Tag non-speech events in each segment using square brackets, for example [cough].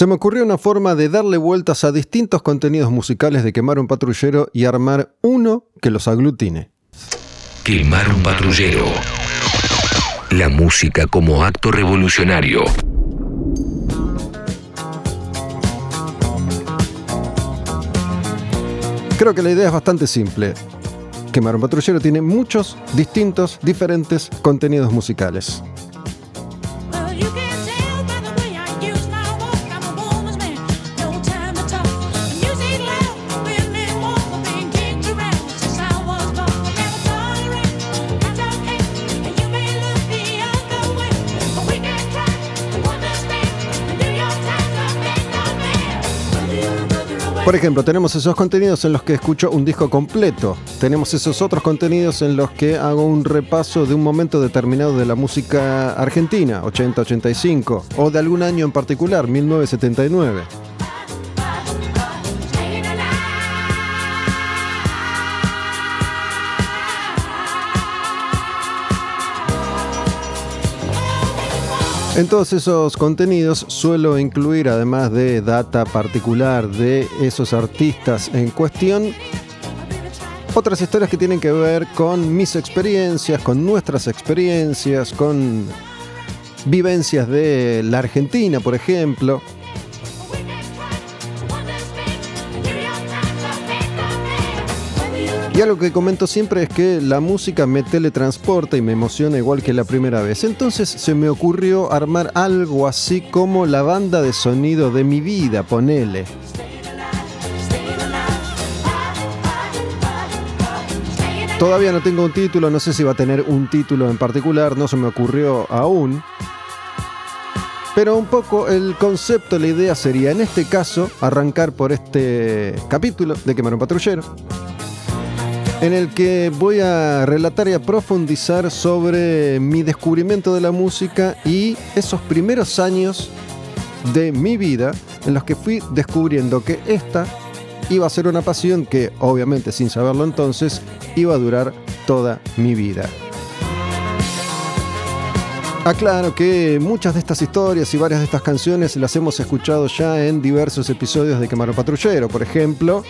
Se me ocurrió una forma de darle vueltas a distintos contenidos musicales de quemar un patrullero y armar uno que los aglutine. Quemar un patrullero. La música como acto revolucionario. Creo que la idea es bastante simple. Quemar un patrullero tiene muchos distintos, diferentes contenidos musicales. Por ejemplo, tenemos esos contenidos en los que escucho un disco completo. Tenemos esos otros contenidos en los que hago un repaso de un momento determinado de la música argentina, 80-85, o de algún año en particular, 1979. En todos esos contenidos suelo incluir, además de data particular de esos artistas en cuestión, otras historias que tienen que ver con mis experiencias, con nuestras experiencias, con vivencias de la Argentina, por ejemplo. Y algo que comento siempre es que la música me teletransporta y me emociona igual que la primera vez. Entonces se me ocurrió armar algo así como la banda de sonido de mi vida, ponele. Todavía no tengo un título, no sé si va a tener un título en particular, no se me ocurrió aún. Pero un poco el concepto, la idea sería en este caso arrancar por este capítulo de Quemar un Patrullero en el que voy a relatar y a profundizar sobre mi descubrimiento de la música y esos primeros años de mi vida en los que fui descubriendo que esta iba a ser una pasión que, obviamente sin saberlo entonces, iba a durar toda mi vida. Aclaro que muchas de estas historias y varias de estas canciones las hemos escuchado ya en diversos episodios de Quemaro Patrullero. Por ejemplo,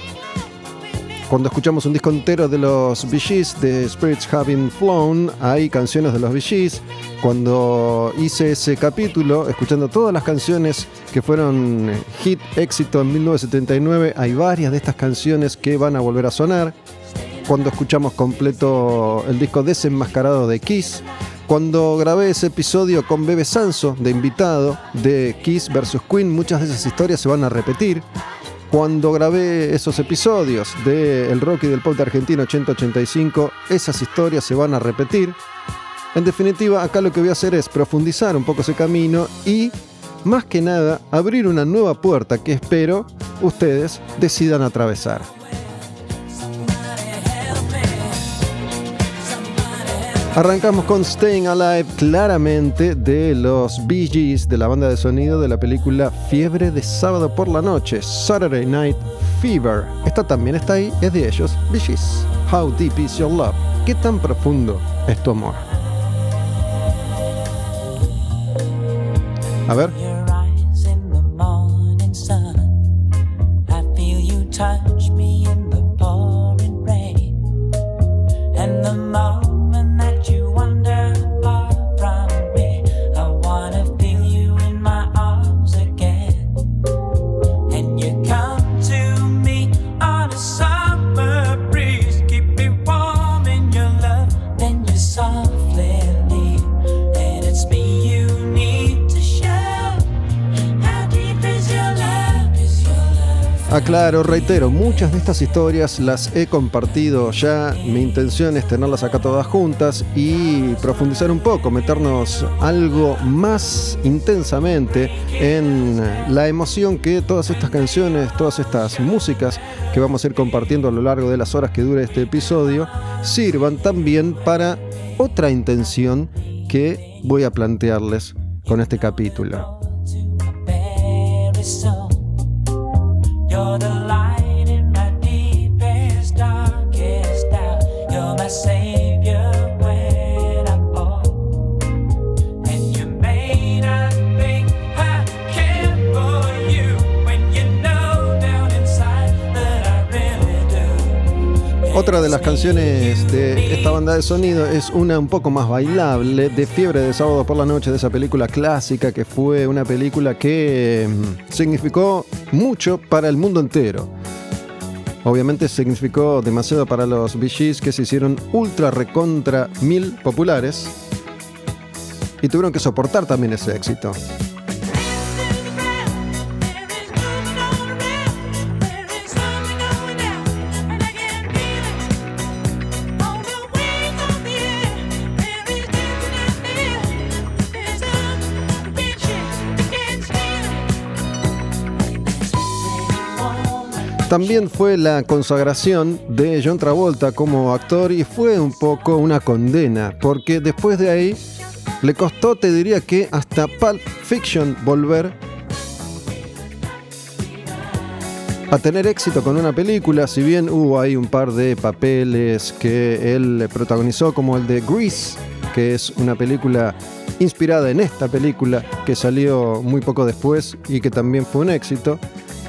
cuando escuchamos un disco entero de los Bee de Spirits Having Flown, hay canciones de los Bee Cuando hice ese capítulo, escuchando todas las canciones que fueron hit éxito en 1979, hay varias de estas canciones que van a volver a sonar. Cuando escuchamos completo el disco desenmascarado de Kiss, cuando grabé ese episodio con Bebe Sanso de invitado de Kiss vs Queen, muchas de esas historias se van a repetir cuando grabé esos episodios de El Rock y del Pop de Argentina 8085, esas historias se van a repetir. En definitiva, acá lo que voy a hacer es profundizar un poco ese camino y, más que nada, abrir una nueva puerta que espero ustedes decidan atravesar. Arrancamos con Staying Alive, claramente de los Bee Gees, de la banda de sonido de la película Fiebre de sábado por la noche, Saturday Night Fever. Esta también está ahí, es de ellos, Bee Gees. How deep is your love? ¿Qué tan profundo es tu amor? A ver. Claro, reitero, muchas de estas historias las he compartido ya. Mi intención es tenerlas acá todas juntas y profundizar un poco, meternos algo más intensamente en la emoción que todas estas canciones, todas estas músicas que vamos a ir compartiendo a lo largo de las horas que dure este episodio, sirvan también para otra intención que voy a plantearles con este capítulo. all the Otra de las canciones de esta banda de sonido es una un poco más bailable, de Fiebre de Sábado por la Noche, de esa película clásica que fue una película que mm, significó mucho para el mundo entero. Obviamente significó demasiado para los Bee que se hicieron ultra recontra mil populares y tuvieron que soportar también ese éxito. También fue la consagración de John Travolta como actor y fue un poco una condena, porque después de ahí le costó, te diría que hasta Pulp Fiction volver a tener éxito con una película, si bien hubo ahí un par de papeles que él protagonizó, como el de Grease, que es una película inspirada en esta película que salió muy poco después y que también fue un éxito.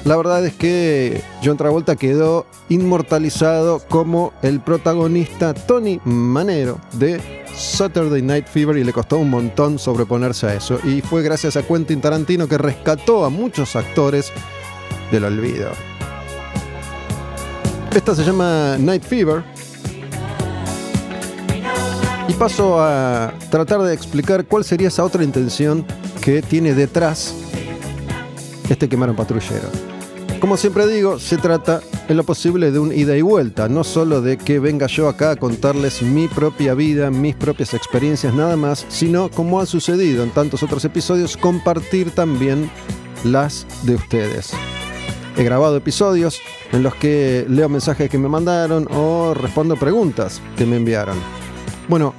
La verdad es que John Travolta quedó inmortalizado como el protagonista Tony Manero de Saturday Night Fever y le costó un montón sobreponerse a eso. Y fue gracias a Quentin Tarantino que rescató a muchos actores del olvido. Esta se llama Night Fever. Y paso a tratar de explicar cuál sería esa otra intención que tiene detrás este quemaron patrullero. Como siempre digo, se trata en lo posible de un ida y vuelta, no solo de que venga yo acá a contarles mi propia vida, mis propias experiencias, nada más, sino como ha sucedido en tantos otros episodios, compartir también las de ustedes. He grabado episodios en los que leo mensajes que me mandaron o respondo preguntas que me enviaron. Bueno,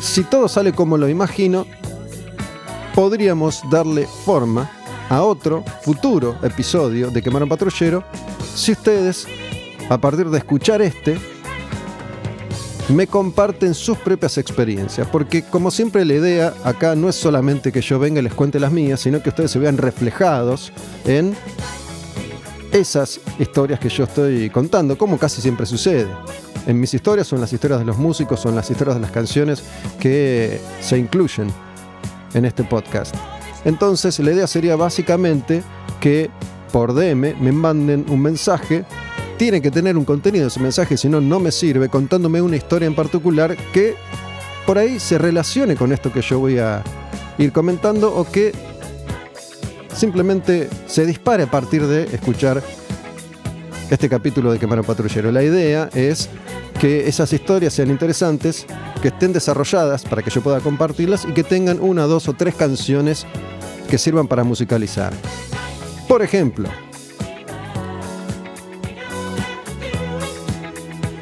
si todo sale como lo imagino, podríamos darle forma a otro futuro episodio de Quemar un Patrullero si ustedes, a partir de escuchar este, me comparten sus propias experiencias. Porque como siempre la idea acá no es solamente que yo venga y les cuente las mías, sino que ustedes se vean reflejados en esas historias que yo estoy contando, como casi siempre sucede. En mis historias son las historias de los músicos, son las historias de las canciones que se incluyen en este podcast. Entonces la idea sería básicamente que por DM me manden un mensaje. Tiene que tener un contenido ese mensaje, si no, no me sirve, contándome una historia en particular que por ahí se relacione con esto que yo voy a ir comentando o que simplemente se dispare a partir de escuchar este capítulo de Quemar Patrullero. La idea es que esas historias sean interesantes, que estén desarrolladas para que yo pueda compartirlas y que tengan una, dos o tres canciones que sirvan para musicalizar. Por ejemplo,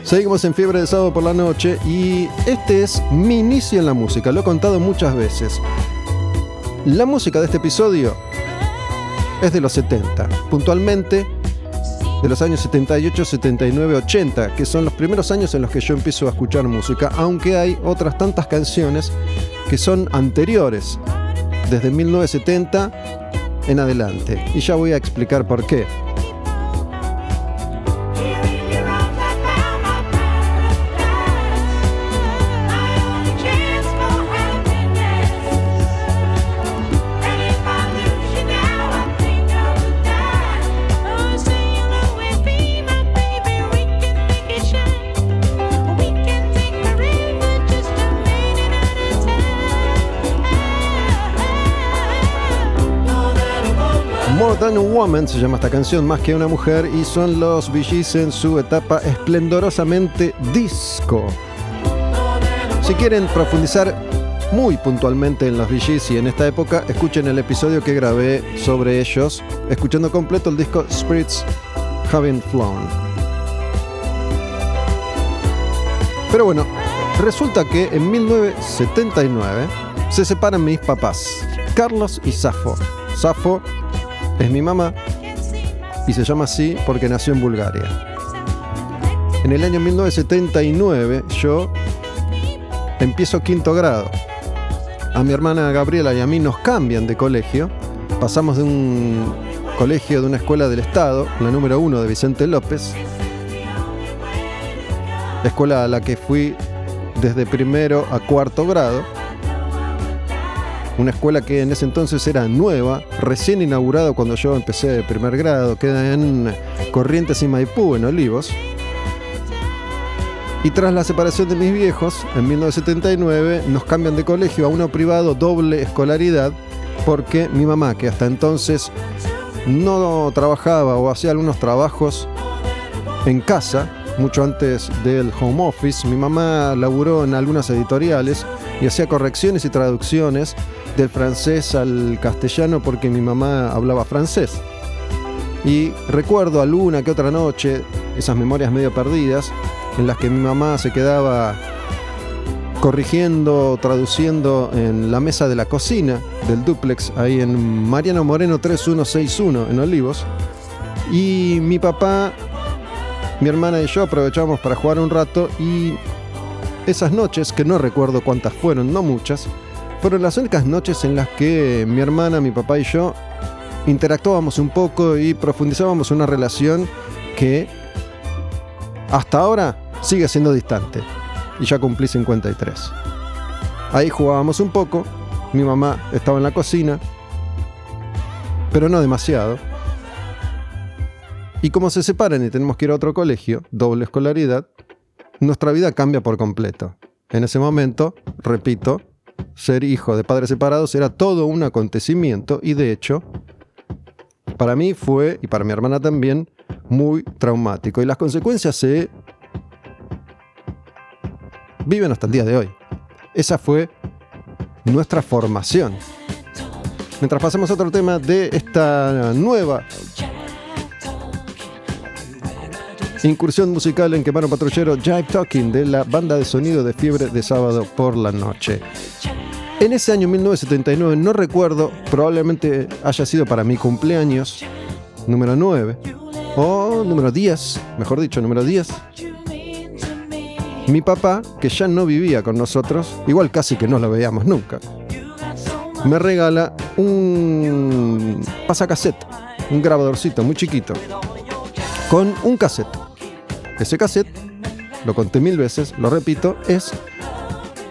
Seguimos en Fiebre de Sábado por la Noche y este es mi inicio en la música, lo he contado muchas veces. La música de este episodio es de los 70, puntualmente de los años 78, 79, 80, que son los primeros años en los que yo empiezo a escuchar música, aunque hay otras tantas canciones que son anteriores desde 1970 en adelante. Y ya voy a explicar por qué. Woman se llama esta canción, más que una mujer, y son los Bee en su etapa esplendorosamente disco. Si quieren profundizar muy puntualmente en los Bee y en esta época, escuchen el episodio que grabé sobre ellos, escuchando completo el disco Spirits Having Flown. Pero bueno, resulta que en 1979 se separan mis papás, Carlos y Safo. Safo es mi mamá y se llama así porque nació en Bulgaria. En el año 1979 yo empiezo quinto grado. A mi hermana Gabriela y a mí nos cambian de colegio. Pasamos de un colegio, de una escuela del Estado, la número uno de Vicente López, escuela a la que fui desde primero a cuarto grado. Una escuela que en ese entonces era nueva, recién inaugurado cuando yo empecé de primer grado, queda en Corrientes y Maipú, en Olivos. Y tras la separación de mis viejos, en 1979, nos cambian de colegio a uno privado doble escolaridad, porque mi mamá, que hasta entonces no trabajaba o hacía algunos trabajos en casa, mucho antes del home office, mi mamá laburó en algunas editoriales y hacía correcciones y traducciones del francés al castellano porque mi mamá hablaba francés. Y recuerdo alguna que otra noche, esas memorias medio perdidas, en las que mi mamá se quedaba corrigiendo, traduciendo en la mesa de la cocina del duplex, ahí en Mariano Moreno 3161 en Olivos. Y mi papá, mi hermana y yo aprovechamos para jugar un rato y esas noches, que no recuerdo cuántas fueron, no muchas, fueron las únicas noches en las que mi hermana, mi papá y yo interactuábamos un poco y profundizábamos una relación que hasta ahora sigue siendo distante. Y ya cumplí 53. Ahí jugábamos un poco, mi mamá estaba en la cocina, pero no demasiado. Y como se separan y tenemos que ir a otro colegio, doble escolaridad, nuestra vida cambia por completo. En ese momento, repito, ser hijo de padres separados era todo un acontecimiento y de hecho, para mí fue, y para mi hermana también, muy traumático. Y las consecuencias se viven hasta el día de hoy. Esa fue nuestra formación. Mientras pasamos a otro tema de esta nueva incursión musical en Quemaron Patrullero Jive Talking de la banda de sonido de Fiebre de Sábado por la Noche. En ese año 1979, no recuerdo, probablemente haya sido para mi cumpleaños, número 9, o número 10, mejor dicho, número 10, mi papá, que ya no vivía con nosotros, igual casi que no lo veíamos nunca, me regala un pasacassette, un grabadorcito muy chiquito, con un cassette. Ese cassette, lo conté mil veces, lo repito, es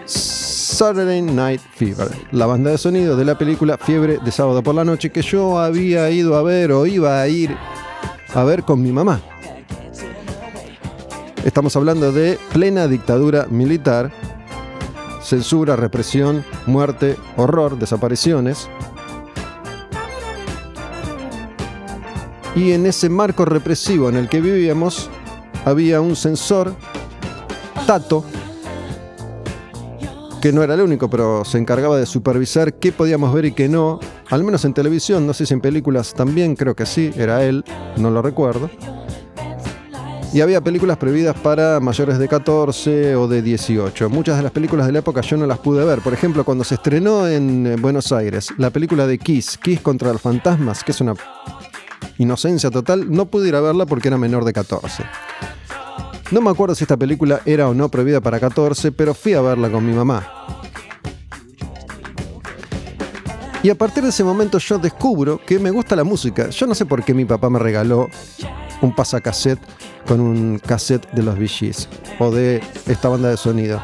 Saturday Night Fever, la banda de sonido de la película Fiebre de sábado por la noche que yo había ido a ver o iba a ir a ver con mi mamá. Estamos hablando de plena dictadura militar, censura, represión, muerte, horror, desapariciones. Y en ese marco represivo en el que vivíamos había un censor, Tato, que no era el único, pero se encargaba de supervisar qué podíamos ver y qué no, al menos en televisión, no sé si en películas también, creo que sí, era él, no lo recuerdo y había películas prohibidas para mayores de 14 o de 18. Muchas de las películas de la época yo no las pude ver. Por ejemplo, cuando se estrenó en eh, Buenos Aires la película de Kiss, Kiss contra los fantasmas, que es una inocencia total, no pude ir a verla porque era menor de 14. No me acuerdo si esta película era o no prohibida para 14, pero fui a verla con mi mamá. Y a partir de ese momento yo descubro que me gusta la música. Yo no sé por qué mi papá me regaló un pasacassette con un cassette de los Bee o de esta banda de sonido.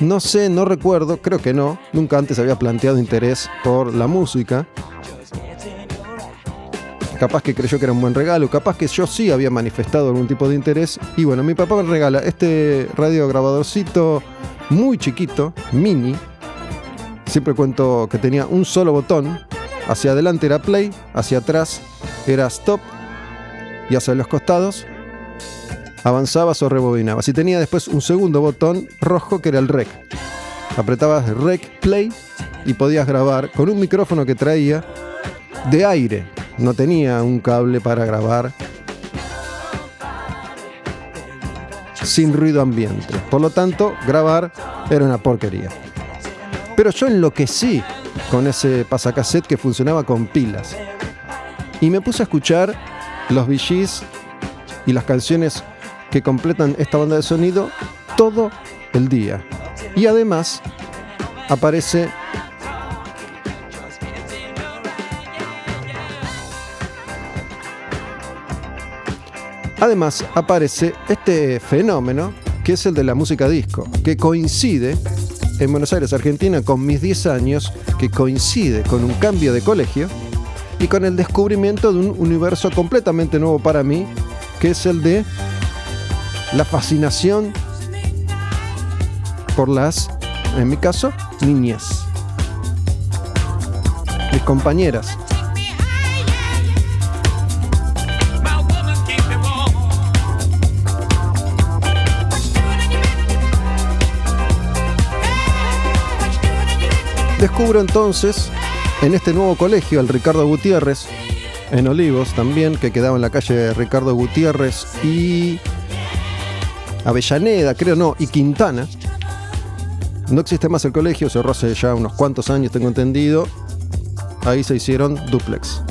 No sé, no recuerdo, creo que no. Nunca antes había planteado interés por la música. Capaz que creyó que era un buen regalo, capaz que yo sí había manifestado algún tipo de interés. Y bueno, mi papá me regala este radiograbadorcito muy chiquito, mini. Siempre cuento que tenía un solo botón. Hacia adelante era play, hacia atrás era stop y hacia los costados avanzabas o rebobinabas. Y tenía después un segundo botón rojo que era el rec. Apretabas rec play y podías grabar con un micrófono que traía de aire. No tenía un cable para grabar sin ruido ambiente. Por lo tanto, grabar era una porquería. Pero yo enloquecí con ese pasacassette que funcionaba con pilas. Y me puse a escuchar los VGs y las canciones que completan esta banda de sonido todo el día. Y además aparece Además aparece este fenómeno que es el de la música disco, que coincide en Buenos Aires, Argentina, con mis 10 años, que coincide con un cambio de colegio y con el descubrimiento de un universo completamente nuevo para mí, que es el de la fascinación por las, en mi caso, niñas. Mis compañeras. Descubro entonces en este nuevo colegio el Ricardo Gutiérrez, en Olivos también, que quedaba en la calle Ricardo Gutiérrez y Avellaneda, creo no, y Quintana. No existe más el colegio, cerró hace ya unos cuantos años, tengo entendido. Ahí se hicieron duplex.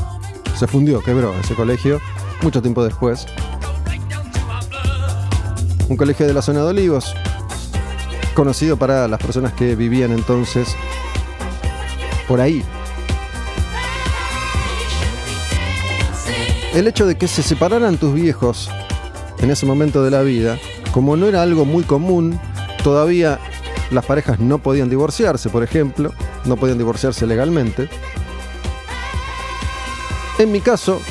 Se fundió, quebró ese colegio, mucho tiempo después. Un colegio de la zona de Olivos, conocido para las personas que vivían entonces por ahí. El hecho de que se separaran tus viejos en ese momento de la vida, como no era algo muy común, todavía las parejas no podían divorciarse, por ejemplo, no podían divorciarse legalmente. En mi caso,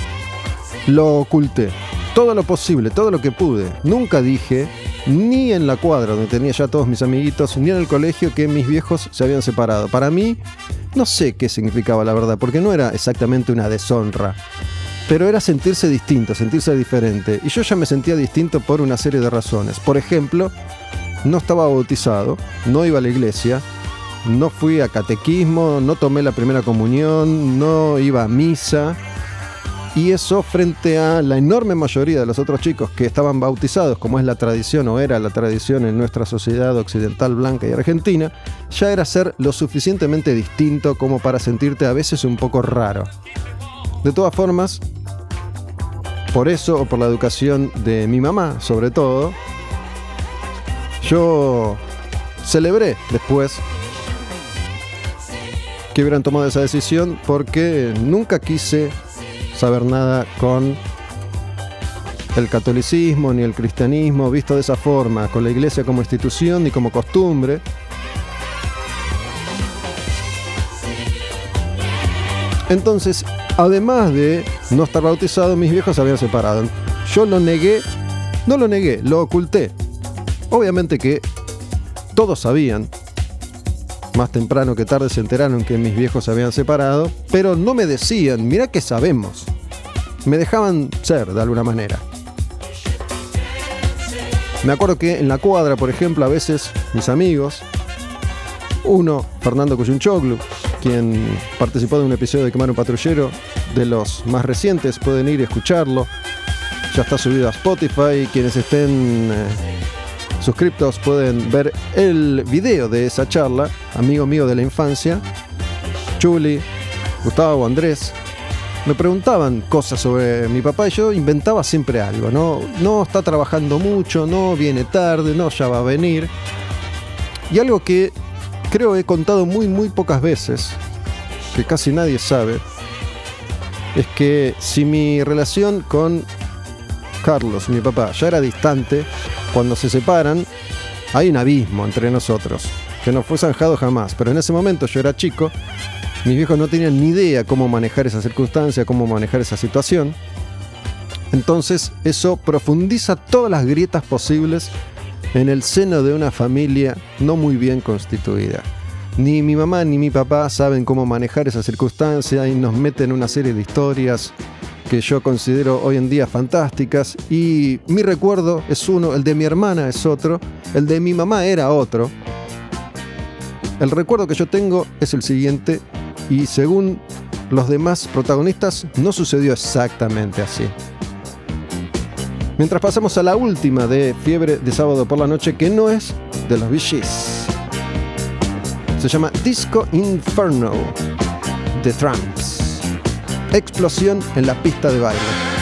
lo oculté. Todo lo posible, todo lo que pude. Nunca dije, ni en la cuadra donde tenía ya todos mis amiguitos, ni en el colegio que mis viejos se habían separado. Para mí, no sé qué significaba la verdad, porque no era exactamente una deshonra, pero era sentirse distinto, sentirse diferente. Y yo ya me sentía distinto por una serie de razones. Por ejemplo, no estaba bautizado, no iba a la iglesia, no fui a catequismo, no tomé la primera comunión, no iba a misa, y eso frente a la enorme mayoría de los otros chicos que estaban bautizados, como es la tradición o era la tradición en nuestra sociedad occidental blanca y argentina, ya era ser lo suficientemente distinto como para sentirte a veces un poco raro. De todas formas, por eso o por la educación de mi mamá sobre todo, yo celebré después que hubieran tomado esa decisión porque nunca quise saber nada con el catolicismo ni el cristianismo visto de esa forma, con la iglesia como institución ni como costumbre. Entonces, además de no estar bautizado, mis viejos se habían separado. Yo lo negué, no lo negué, lo oculté. Obviamente que todos sabían más temprano que tarde se enteraron que mis viejos se habían separado, pero no me decían, mira que sabemos. Me dejaban ser de alguna manera. Me acuerdo que en la cuadra, por ejemplo, a veces mis amigos, uno, Fernando Cuyunchoglu, quien participó de un episodio de Quemar un Patrullero, de los más recientes, pueden ir a escucharlo. Ya está subido a Spotify. Quienes estén eh, suscriptos pueden ver el video de esa charla, amigo mío de la infancia, Chuli, Gustavo, Andrés, me preguntaban cosas sobre mi papá y yo inventaba siempre algo, ¿no? No está trabajando mucho, no viene tarde, no, ya va a venir. Y algo que creo he contado muy, muy pocas veces, que casi nadie sabe, es que si mi relación con Carlos, mi papá, ya era distante, cuando se separan, hay un abismo entre nosotros, que no fue zanjado jamás, pero en ese momento yo era chico, mis viejos no tenían ni idea cómo manejar esa circunstancia, cómo manejar esa situación. Entonces eso profundiza todas las grietas posibles en el seno de una familia no muy bien constituida. Ni mi mamá ni mi papá saben cómo manejar esa circunstancia y nos meten una serie de historias que yo considero hoy en día fantásticas y mi recuerdo es uno, el de mi hermana es otro, el de mi mamá era otro. El recuerdo que yo tengo es el siguiente y según los demás protagonistas no sucedió exactamente así. Mientras pasamos a la última de Fiebre de sábado por la noche que no es de los VGs. Se llama Disco Inferno de Tramps explosión en la pista de baile.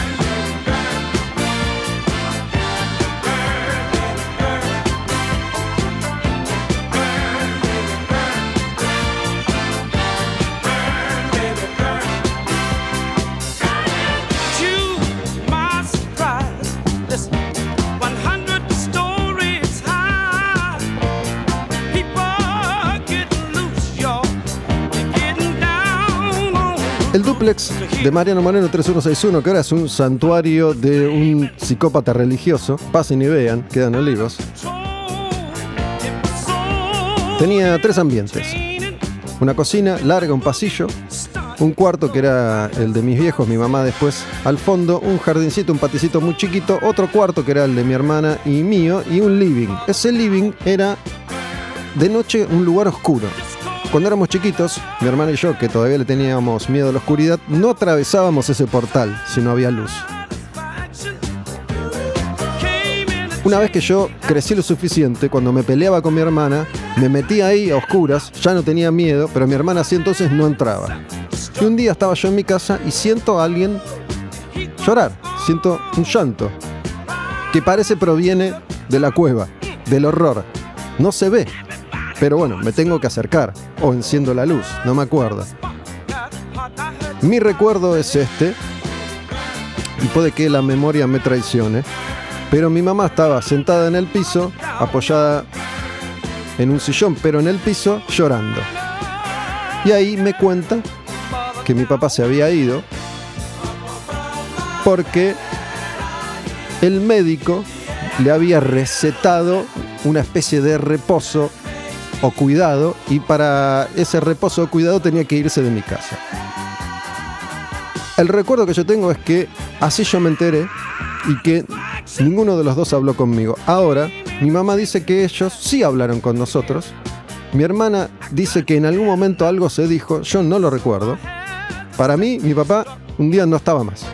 De Mariano Moreno 3161, que ahora es un santuario de un psicópata religioso. Pasen y vean, quedan olivos. Tenía tres ambientes. Una cocina larga, un pasillo, un cuarto que era el de mis viejos, mi mamá después al fondo, un jardincito, un paticito muy chiquito, otro cuarto que era el de mi hermana y mío y un living. Ese living era de noche un lugar oscuro. Cuando éramos chiquitos, mi hermana y yo, que todavía le teníamos miedo a la oscuridad, no atravesábamos ese portal si no había luz. Una vez que yo crecí lo suficiente, cuando me peleaba con mi hermana, me metí ahí a oscuras, ya no tenía miedo, pero mi hermana así entonces no entraba. Y un día estaba yo en mi casa y siento a alguien llorar, siento un llanto, que parece proviene de la cueva, del horror. No se ve, pero bueno, me tengo que acercar, o enciendo la luz, no me acuerdo. Mi recuerdo es este, y puede que la memoria me traicione, pero mi mamá estaba sentada en el piso, apoyada en un sillón, pero en el piso, llorando. Y ahí me cuenta que mi papá se había ido porque el médico le había recetado una especie de reposo o cuidado y para ese reposo o cuidado tenía que irse de mi casa. El recuerdo que yo tengo es que así yo me enteré y que ninguno de los dos habló conmigo. Ahora, mi mamá dice que ellos sí hablaron con nosotros. Mi hermana dice que en algún momento algo se dijo, yo no lo recuerdo. Para mí, mi papá un día no estaba más.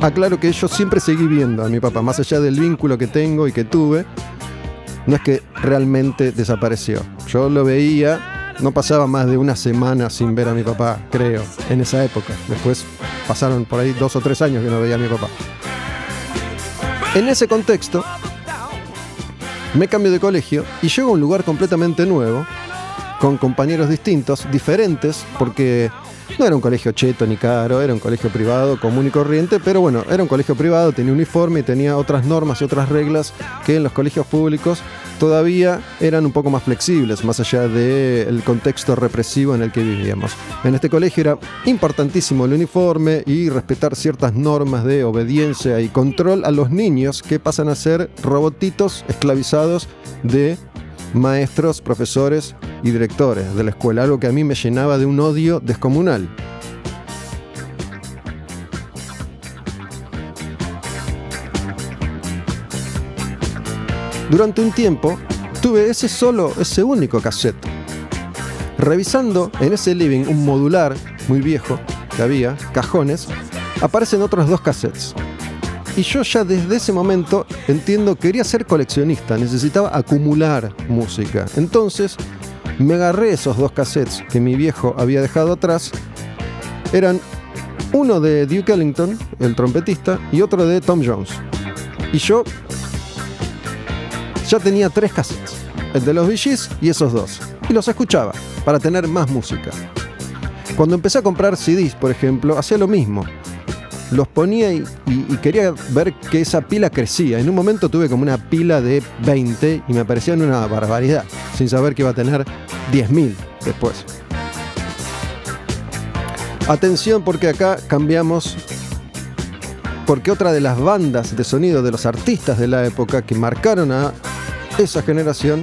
Aclaro que yo siempre seguí viendo a mi papá, más allá del vínculo que tengo y que tuve, no es que realmente desapareció. Yo lo veía, no pasaba más de una semana sin ver a mi papá, creo, en esa época. Después pasaron por ahí dos o tres años que no veía a mi papá. En ese contexto, me cambio de colegio y llego a un lugar completamente nuevo, con compañeros distintos, diferentes, porque no era un colegio cheto ni caro, era un colegio privado común y corriente, pero bueno, era un colegio privado, tenía uniforme y tenía otras normas y otras reglas que en los colegios públicos todavía eran un poco más flexibles, más allá del contexto represivo en el que vivíamos. En este colegio era importantísimo el uniforme y respetar ciertas normas de obediencia y control a los niños que pasan a ser robotitos esclavizados de maestros, profesores y directores de la escuela, algo que a mí me llenaba de un odio descomunal. Durante un tiempo tuve ese solo, ese único cassette. Revisando en ese living un modular muy viejo que había, cajones, aparecen otros dos cassettes. Y yo ya desde ese momento entiendo, quería ser coleccionista, necesitaba acumular música. Entonces me agarré esos dos cassettes que mi viejo había dejado atrás. Eran uno de Duke Ellington, el trompetista, y otro de Tom Jones. Y yo ya tenía tres cassettes, el de los Bee y esos dos. Y los escuchaba para tener más música. Cuando empecé a comprar CDs, por ejemplo, hacía lo mismo los ponía y, quería ver que esa pila crecía. En un momento tuve como una pila de 20 y me parecían una barbaridad, sin saber que iba a tener 10.000 después. Atención porque acá cambiamos, porque otra de las bandas de sonido de los artistas de la época que marcaron a esa generación,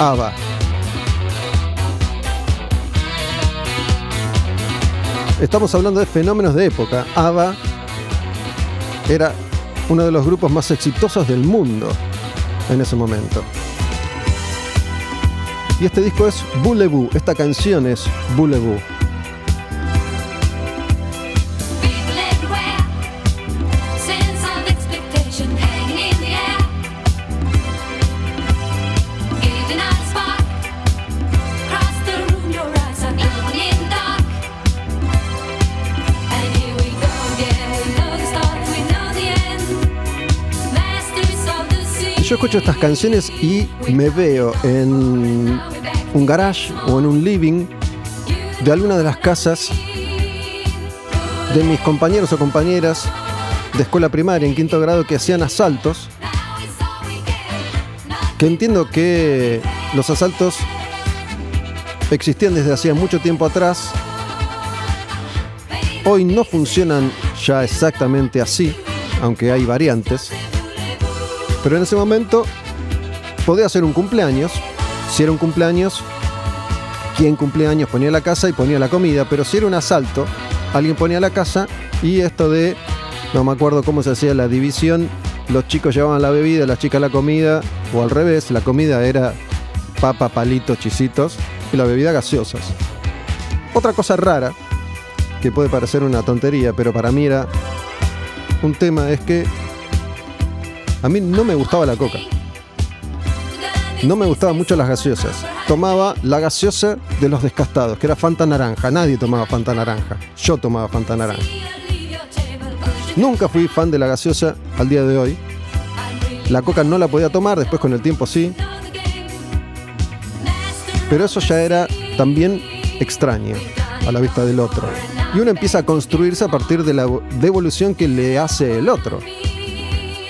ABBA. Estamos hablando de fenómenos de época. ABBA era uno de los grupos más exitosos del mundo en ese momento. Y este disco es Boulevou, esta canción es Boulevou. Escucho estas canciones y me veo en un garage o en un living de alguna de las casas de mis compañeros o compañeras de escuela primaria en quinto grado que hacían asaltos. Que entiendo que los asaltos existían desde hacía mucho tiempo atrás. Hoy no funcionan ya exactamente así, aunque hay variantes. Pero en ese momento podía ser un cumpleaños. Si era un cumpleaños, quien cumpleaños ponía la casa y ponía la comida. Pero si era un asalto, alguien ponía la casa y esto de, no me acuerdo cómo se hacía la división, los chicos llevaban la bebida, las chicas la comida, o al revés, la comida era papa, palitos, chisitos y la bebida gaseosas. Otra cosa rara, que puede parecer una tontería, pero para mí era un tema, es que a mí no me gustaba la coca. No me gustaban mucho las gaseosas. Tomaba la gaseosa de los descastados, que era Fanta Naranja. Nadie tomaba Fanta Naranja. Yo tomaba Fanta Naranja. Nunca fui fan de la gaseosa al día de hoy. La coca no la podía tomar, después con el tiempo sí. Pero eso ya era también extraño a la vista del otro. Y uno empieza a construirse a partir de la devolución que le hace el otro.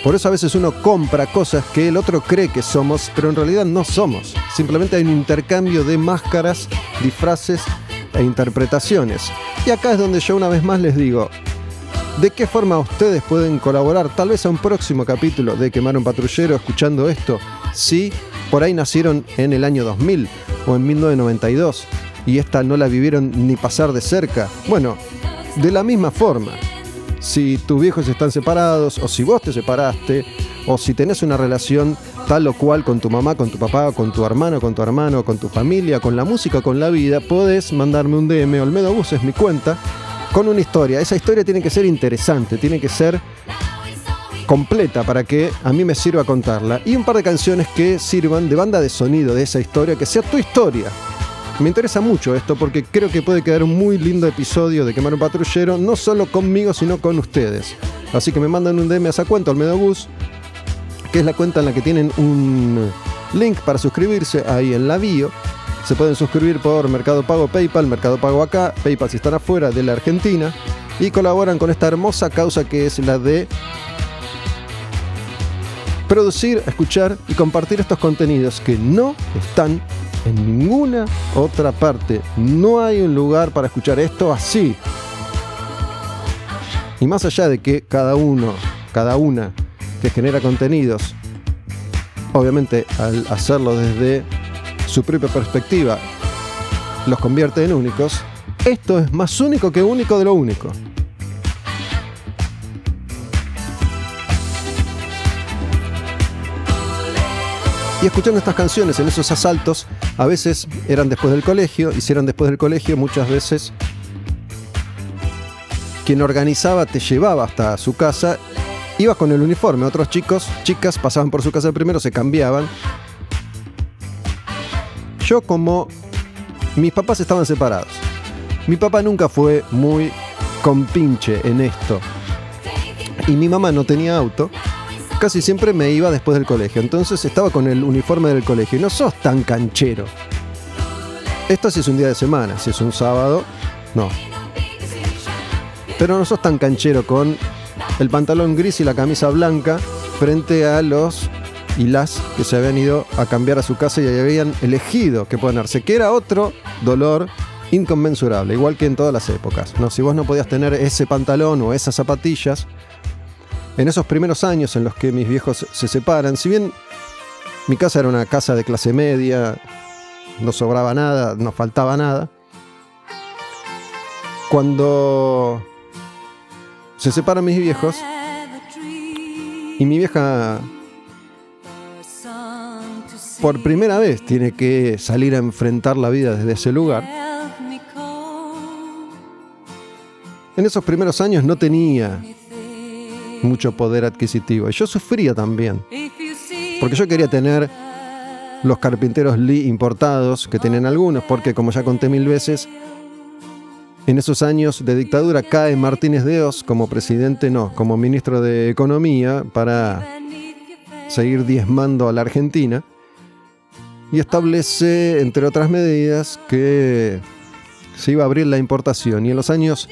Por eso a veces uno compra cosas que el otro cree que somos, pero en realidad no somos. Simplemente hay un intercambio de máscaras, disfraces e interpretaciones. Y acá es donde yo una vez más les digo, ¿de qué forma ustedes pueden colaborar tal vez a un próximo capítulo de Quemar un Patrullero escuchando esto? Si por ahí nacieron en el año 2000 o en 1992 y esta no la vivieron ni pasar de cerca. Bueno, de la misma forma, si tus viejos están separados, o si vos te separaste, o si tenés una relación tal o cual con tu mamá, con tu papá, con tu hermano, con tu hermano, con tu familia, con la música, con la vida, podés mandarme un DM, Olmedo Bus es mi cuenta, con una historia. Esa historia tiene que ser interesante, tiene que ser completa para que a mí me sirva contarla. Y un par de canciones que sirvan de banda de sonido de esa historia, que sea tu historia. Me interesa mucho esto porque creo que puede quedar un muy lindo episodio de Quemar un Patrullero, no solo conmigo, sino con ustedes. Así que me mandan un DM a esa cuenta, Olmedo Bus, que es la cuenta en la que tienen un link para suscribirse ahí en la bio. Se pueden suscribir por Mercado Pago PayPal, Mercado Pago acá, PayPal si están afuera de la Argentina y colaboran con esta hermosa causa que es la de producir, escuchar y compartir estos contenidos que no están en ninguna otra parte. No hay un lugar para escuchar esto así. Y más allá de que cada uno, cada una que genera contenidos, obviamente al hacerlo desde su propia perspectiva, los convierte en únicos, esto es más único que único de lo único. Y escuchando estas canciones en esos asaltos, a veces eran después del colegio, y si eran después del colegio, muchas veces quien organizaba te llevaba hasta su casa, ibas con el uniforme, otros chicos, chicas pasaban por su casa primero, se cambiaban. Yo como mis papás estaban separados. Mi papá nunca fue muy compinche en esto. Y mi mamá no tenía auto casi siempre me iba después del colegio. Entonces estaba con el uniforme del colegio. Y no sos tan canchero. Esto sí es un día de semana. Si es un sábado, no. Pero no sos tan canchero con el pantalón gris y la camisa blanca frente a los y las que se habían ido a cambiar a su casa y habían elegido que ponerse, que era otro dolor inconmensurable, igual que en todas las épocas. ¿no? Si vos no podías tener ese pantalón o esas zapatillas, en esos primeros años en los que mis viejos se separan, si bien mi casa era una casa de clase media, no sobraba nada, no faltaba nada, cuando se separan mis viejos y mi vieja por primera vez tiene que salir a enfrentar la vida desde ese lugar, en esos primeros años no tenía mucho poder adquisitivo. Y yo sufría también. Porque yo quería tener los carpinteros Lee importados, que tienen algunos, porque como ya conté mil veces, en esos años de dictadura cae Martínez de como presidente, no, como ministro de Economía para seguir diezmando a la Argentina y establece, entre otras medidas, que se iba a abrir la importación. Y en los años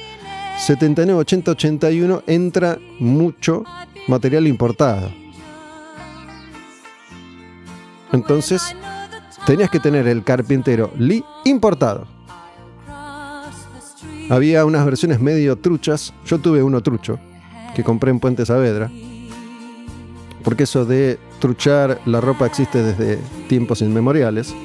79, 80, 81 entra mucho material importado. Entonces, tenías que tener el carpintero Lee importado. Había unas versiones medio truchas. Yo tuve uno trucho que compré en Puente Saavedra. Porque eso de truchar la ropa existe desde tiempos inmemoriales.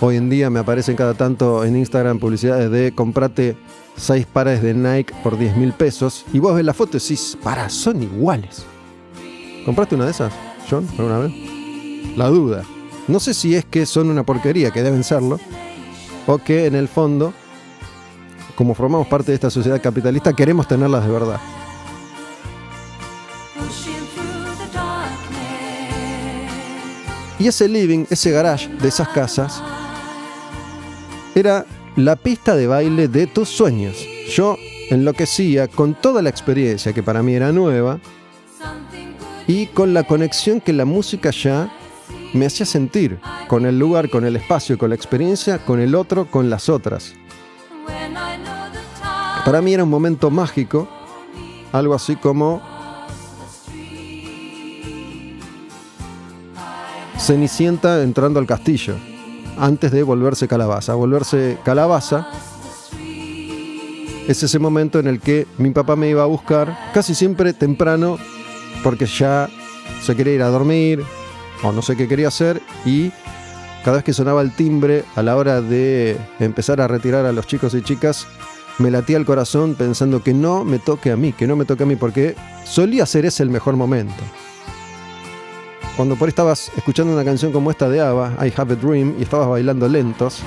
Hoy en día me aparecen cada tanto en Instagram publicidades de comprate seis pares de Nike por 10 mil pesos. Y vos ves la foto y decís, para, son iguales. ¿Compraste una de esas, John, alguna vez? La duda. No sé si es que son una porquería, que deben serlo, o que en el fondo como formamos parte de esta sociedad capitalista, queremos tenerlas de verdad. Y ese living, ese garage de esas casas, era la pista de baile de tus sueños. Yo enloquecía con toda la experiencia que para mí era nueva y con la conexión que la música ya me hacía sentir con el lugar, con el espacio, con la experiencia, con el otro, con las otras. Para mí era un momento mágico, algo así como Cenicienta entrando al castillo, antes de volverse calabaza. Volverse calabaza es ese momento en el que mi papá me iba a buscar, casi siempre temprano, porque ya se quería ir a dormir o no sé qué quería hacer y cada vez que sonaba el timbre a la hora de empezar a retirar a los chicos y chicas, me latía el corazón pensando que no me toque a mí, que no me toque a mí, porque solía ser ese el mejor momento. Cuando por ahí estabas escuchando una canción como esta de Ava, I Have a Dream, y estabas bailando lentos,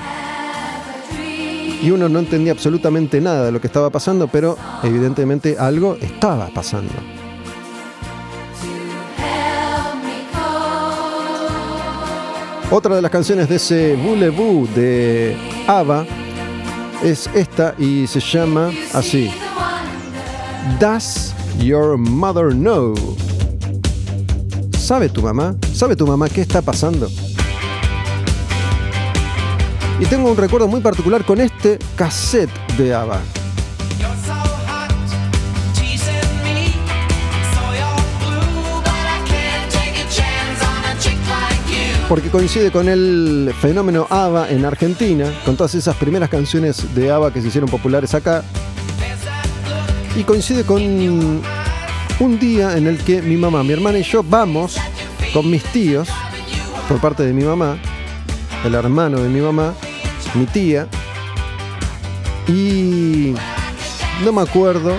y uno no entendía absolutamente nada de lo que estaba pasando, pero evidentemente algo estaba pasando. Otra de las canciones de ese Boulevou de Ava es esta y se llama así. Does your mother know? ¿Sabe tu mamá? ¿Sabe tu mamá qué está pasando? Y tengo un recuerdo muy particular con este cassette de ABBA. porque coincide con el fenómeno ABBA en Argentina, con todas esas primeras canciones de ABBA que se hicieron populares acá. Y coincide con un día en el que mi mamá, mi hermana y yo vamos con mis tíos, por parte de mi mamá, el hermano de mi mamá, mi tía, y no me acuerdo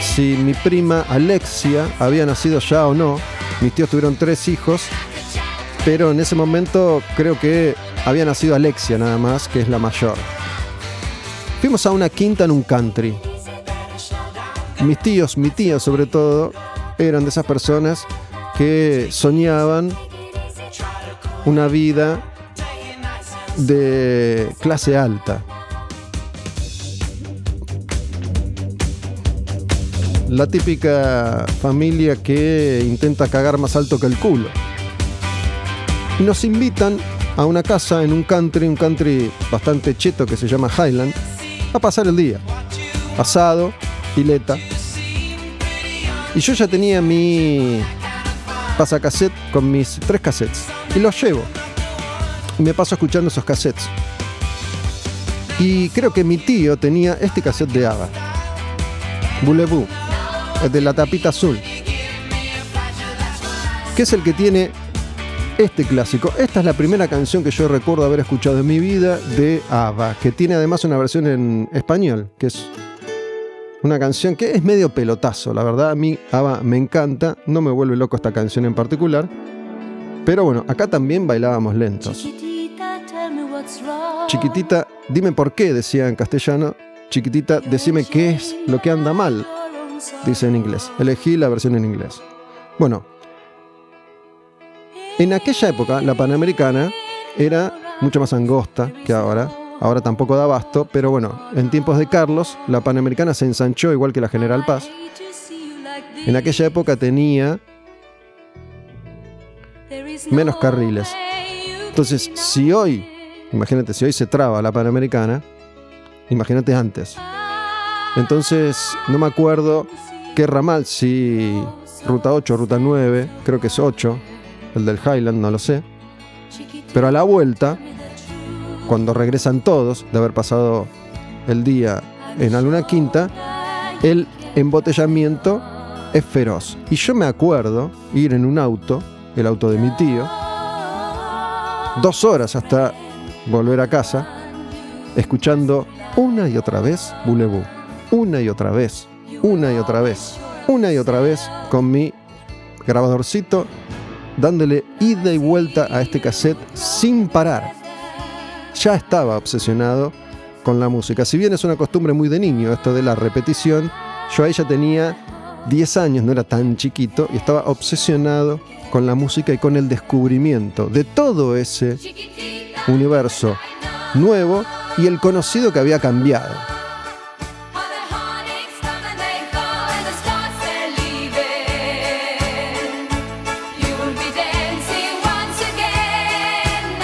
si mi prima Alexia había nacido ya o no. Mis tíos tuvieron tres hijos pero en ese momento creo que había nacido Alexia nada más, que es la mayor. Fuimos a una quinta en un country. Mis tíos, mi tía sobre todo, eran de esas personas que soñaban una vida de clase alta. La típica familia que intenta cagar más alto que el culo y nos invitan a una casa en un country, un country bastante cheto que se llama Highland, a pasar el día. Asado, pileta. Y yo ya tenía mi pasacassette con mis tres cassettes. Y los llevo. Y me paso escuchando esos cassettes. Y creo que mi tío tenía este cassette de Ava. Boulevou. El de la tapita azul. Que es el que tiene este clásico. Esta es la primera canción que yo recuerdo haber escuchado en mi vida de ABBA, que tiene además una versión en español, que es una canción que es medio pelotazo, la verdad a mí ABBA me encanta, no me vuelve loco esta canción en particular, pero bueno, acá también bailábamos lentos. Chiquitita, dime por qué, decía en castellano. Chiquitita, decime qué es lo que anda mal, dice en inglés. Elegí la versión en inglés. Bueno, en aquella época, la Panamericana era mucho más angosta que ahora. Ahora tampoco da abasto, pero bueno, en tiempos de Carlos, la Panamericana se ensanchó igual que la General Paz. En aquella época tenía menos carriles. Entonces, si hoy, imagínate, si hoy se traba la Panamericana, imagínate antes. Entonces, no me acuerdo qué ramal, si ruta 8, ruta 9, creo que es 8, el del Highland, no lo sé. Pero a la vuelta, cuando regresan todos de haber pasado el día en alguna quinta, el embotellamiento es feroz. Y yo me acuerdo ir en un auto, el auto de mi tío, dos horas hasta volver a casa, escuchando una y otra vez Bulebú, una y otra vez, una y otra vez, una y otra vez con mi grabadorcito, dándole ida y vuelta a este cassette sin parar. Ya estaba obsesionado con la música. Si bien es una costumbre muy de niño esto de la repetición, yo ahí ya tenía 10 años, no era tan chiquito, y estaba obsesionado con la música y con el descubrimiento de todo ese universo nuevo y el conocido que había cambiado.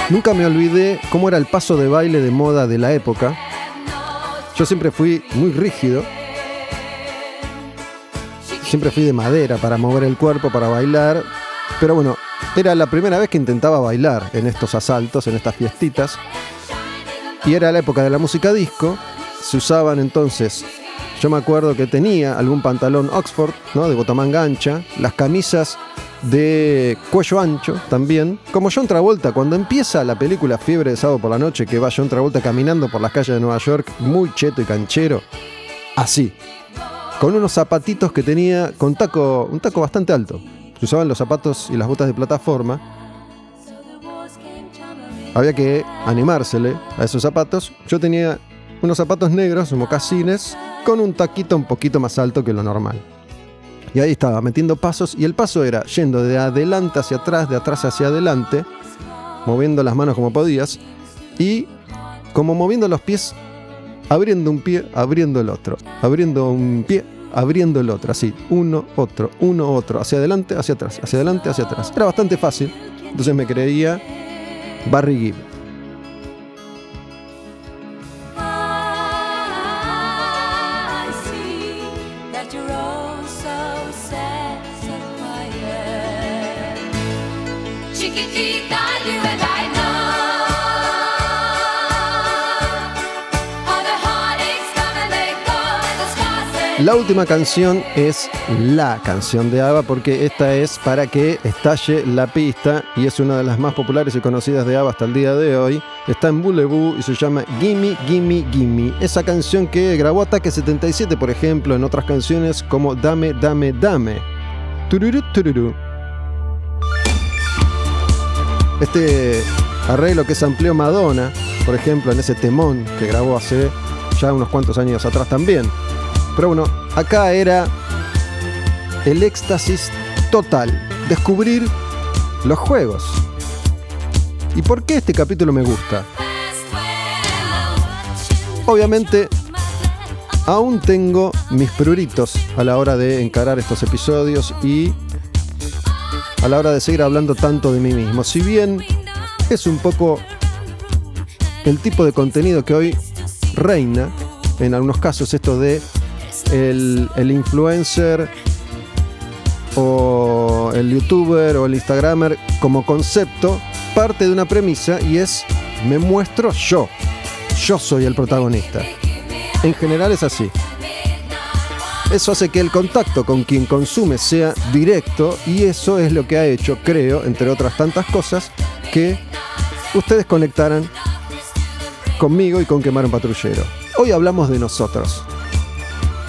Nunca me olvidé cómo era el paso de baile de moda de la época. Yo siempre fui muy rígido. Siempre fui de madera para mover el cuerpo, para bailar. Pero bueno, era la primera vez que intentaba bailar en estos asaltos, en estas fiestitas. Y era la época de la música disco. Se usaban entonces, yo me acuerdo que tenía algún pantalón Oxford, ¿no? De botamanga ancha, las camisas de cuello ancho también, como John Travolta, cuando empieza la película Fiebre de sábado por la noche, que va John Travolta caminando por las calles de Nueva York, muy cheto y canchero, así, con unos zapatitos que tenía con taco, un taco bastante alto. Se usaban los zapatos y las botas de plataforma. Había que animársele a esos zapatos. Yo tenía unos zapatos negros, mocasines, con un taquito un poquito más alto que lo normal. Y ahí estaba, metiendo pasos. Y el paso era yendo de adelante hacia atrás, de atrás hacia adelante, moviendo las manos como podías. Y como moviendo los pies, abriendo un pie, abriendo el otro. Abriendo un pie, abriendo el otro. Así, uno, otro, uno, otro. Hacia adelante, hacia atrás, hacia adelante, hacia atrás. Era bastante fácil. Entonces me creía Barry Gibb. La última canción es la canción de ABBA porque esta es para que estalle la pista y es una de las más populares y conocidas de ABBA hasta el día de hoy. Está en Boulevard y se llama Gimme, Gimme, Gimme. Esa canción que grabó Ataque 77, por ejemplo, en otras canciones como Dame, Dame, Dame. Tururú, tururú. Este arreglo que se amplió Madonna, por ejemplo, en ese temón que grabó hace ya unos cuantos años atrás también. Pero bueno, acá era el éxtasis total, descubrir los juegos. ¿Y por qué este capítulo me gusta? Obviamente, aún tengo mis pruritos a la hora de encarar estos episodios y a la hora de seguir hablando tanto de mí mismo. Si bien es un poco el tipo de contenido que hoy reina, en algunos casos esto de el, influencer o el youtuber o el instagramer como concepto parte de una premisa y es me muestro yo. Yo soy el protagonista. En general es así. Eso hace que el contacto con quien consume sea directo y eso es lo que ha hecho, creo, entre otras tantas cosas, que ustedes conectaran conmigo y con Quemar un Patrullero. Hoy hablamos de nosotros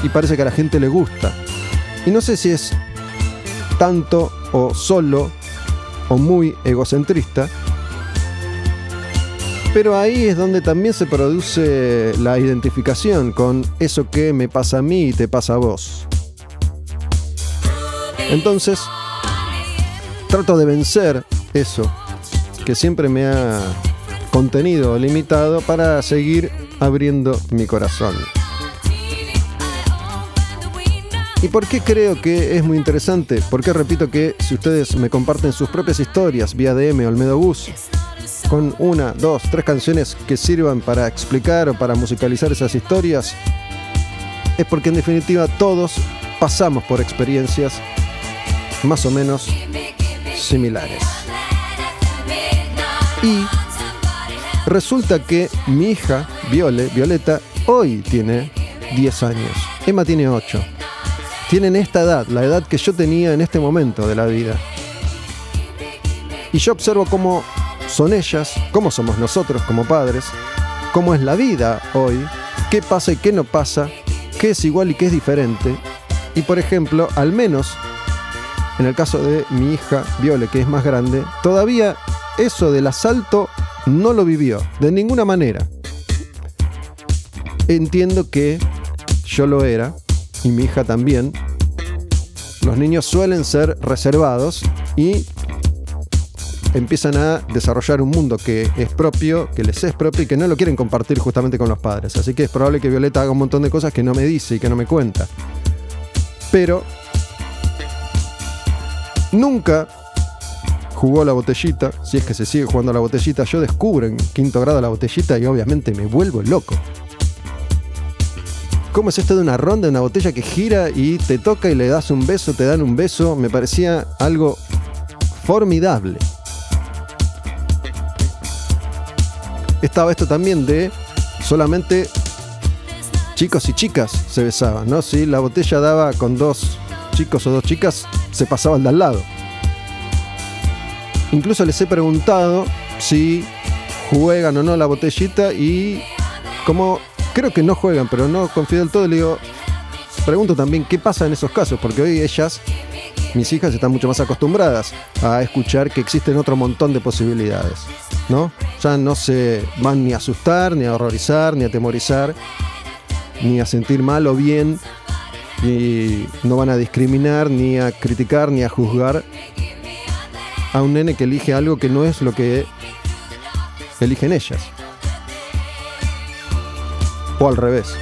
y parece que a la gente le gusta. Y no sé si es tanto o solo o muy egocentrista, pero ahí es donde también se produce la identificación con eso que me pasa a mí y te pasa a vos. Entonces, trato de vencer eso que siempre me ha contenido limitado para seguir abriendo mi corazón. ¿Y por qué creo que es muy interesante? Porque repito que si ustedes me comparten sus propias historias vía DM o Olmedo Bus, con una, dos, tres canciones que sirvan para explicar o para musicalizar esas historias, es porque en definitiva todos pasamos por experiencias más o menos similares. Y resulta que mi hija, Viole, Violeta, hoy tiene 10 años. Emma tiene 8. Tienen esta edad, la edad que yo tenía en este momento de la vida. Y yo observo cómo son ellas, cómo somos nosotros como padres, cómo es la vida hoy, qué pasa y qué no pasa, qué es igual y qué es diferente. Y por ejemplo, al menos en el caso de mi hija Viole, que es más grande, todavía eso del asalto no lo vivió, de ninguna manera. Entiendo que yo lo era, y mi hija también. Los niños suelen ser reservados y empiezan a desarrollar un mundo que es propio, que les es propio y que no lo quieren compartir justamente con los padres. Así que es probable que Violeta haga un montón de cosas que no me dice y que no me cuenta. Pero nunca jugó la botellita, si es que se sigue jugando la botellita, yo descubro en quinto grado la botellita y obviamente me vuelvo loco. ¿Cómo es esto de una ronda, una botella que gira y te toca y le das un beso, te dan un beso? Me parecía algo formidable. Estaba esto también de solamente chicos y chicas se besaban, ¿no? Si la botella daba con dos chicos o dos chicas, se pasaban de al lado. Incluso les he preguntado si juegan o no la botellita y como creo que no juegan, pero no confío del todo, le digo, pregunto también qué pasa en esos casos, porque hoy ellas, mis hijas, están mucho más acostumbradas a escuchar que existen otro montón de posibilidades, ¿no? Ya no se van ni a asustar, ni a horrorizar, ni a atemorizar, ni a sentir mal o bien, y no van a discriminar, ni a criticar, ni a juzgar a un nene que elige algo que no es lo que eligen ellas o al revés.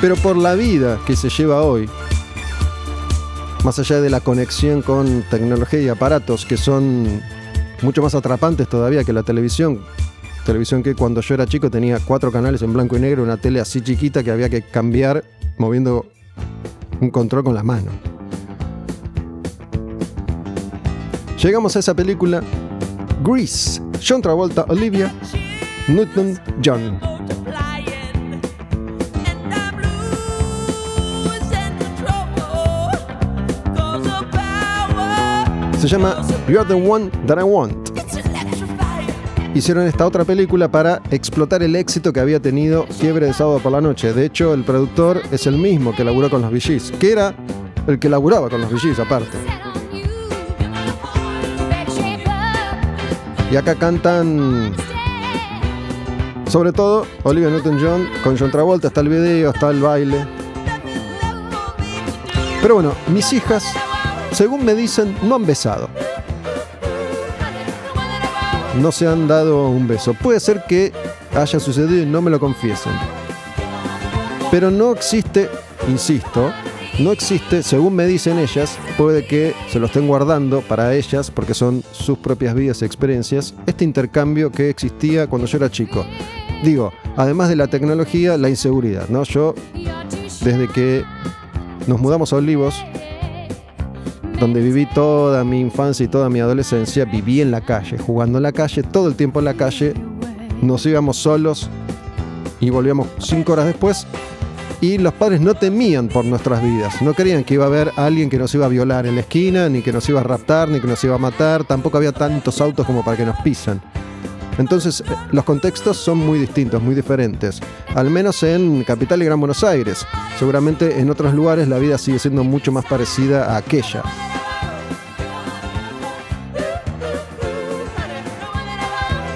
Pero por la vida que se lleva hoy, más allá de la conexión con tecnología y aparatos que son mucho más atrapantes todavía que la televisión, televisión que cuando yo era chico tenía cuatro canales en blanco y negro, una tele así chiquita que había que cambiar moviendo un control con la mano. Llegamos a esa película, Grease, John Travolta, Olivia Newton John. Se llama You're the One That I Want. Hicieron esta otra película para explotar el éxito que había tenido Fiebre de Sábado por la Noche. De hecho, el productor es el mismo que laburó con los VGs, que era el que laburaba con los VGs aparte. Y acá cantan sobre todo, Olivia Newton-John con John Travolta, está el video, está el baile. Pero bueno, mis hijas, según me dicen, no han besado. No se han dado un beso. Puede ser que haya sucedido y no me lo confiesen. Pero no existe, insisto, no existe, según me dicen ellas, puede que se lo estén guardando para ellas porque son sus propias vidas y experiencias, este intercambio que existía cuando yo era chico. Digo, además de la tecnología, la inseguridad, ¿no? Yo, desde que nos mudamos a Olivos, donde viví toda mi infancia y toda mi adolescencia, viví en la calle, jugando en la calle, todo el tiempo en la calle, nos íbamos solos y volvíamos cinco horas después y los padres no temían por nuestras vidas, no creían que iba a haber alguien que nos iba a violar en la esquina, ni que nos iba a raptar, ni que nos iba a matar, tampoco había tantos autos como para que nos pisan. Entonces, eh, los contextos son muy distintos, muy diferentes, al menos en Capital y Gran Buenos Aires. Seguramente en otros lugares la vida sigue siendo mucho más parecida a aquella.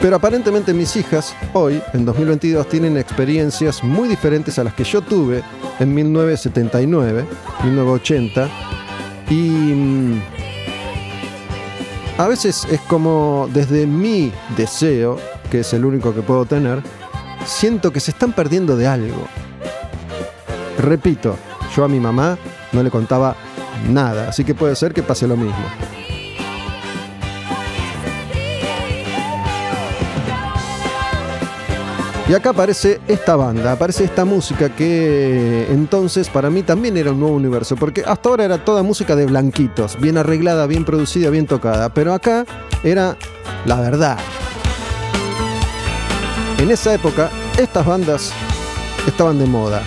Pero aparentemente mis hijas, hoy, en 2022, tienen experiencias muy diferentes a las que yo tuve en 1979, 1980. Y a veces es como desde mi deseo, que es el único que puedo tener, siento que se están perdiendo de algo. Repito, yo a mi mamá no le contaba nada, así que puede ser que pase lo mismo. Y acá aparece esta banda, aparece esta música que entonces para mí también era un nuevo universo, porque hasta ahora era toda música de blanquitos, bien arreglada, bien producida, bien tocada, pero acá era la verdad. En esa época, estas bandas estaban de moda.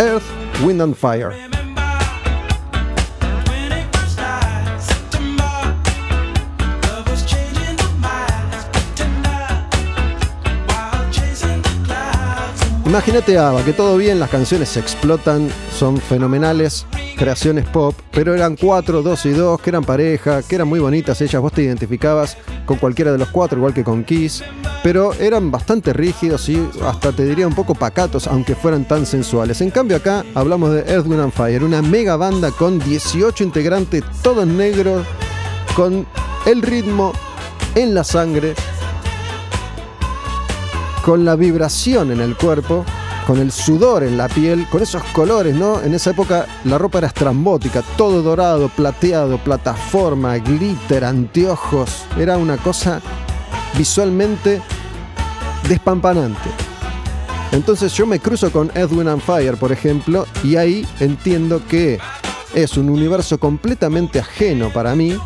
Earth, Wind and Fire. Imagínate Ava, que todo bien, las canciones se explotan, son fenomenales, creaciones pop, pero eran cuatro, dos y dos, que eran pareja, que eran muy bonitas ellas, vos te identificabas con cualquiera de los cuatro, igual que con Kiss, pero eran bastante rígidos y hasta te diría un poco pacatos, aunque fueran tan sensuales. En cambio acá hablamos de Earth, Wind and Fire, una mega banda con 18 integrantes, todos negros, con el ritmo en la sangre, con la vibración en el cuerpo, con el sudor en la piel, con esos colores, ¿no? En esa época la ropa era estrambótica, todo dorado, plateado, plataforma, glitter, anteojos. Era una cosa visualmente despampanante. Entonces yo me cruzo con Edwin and Fire, por ejemplo, y ahí entiendo que es un universo completamente ajeno para mí,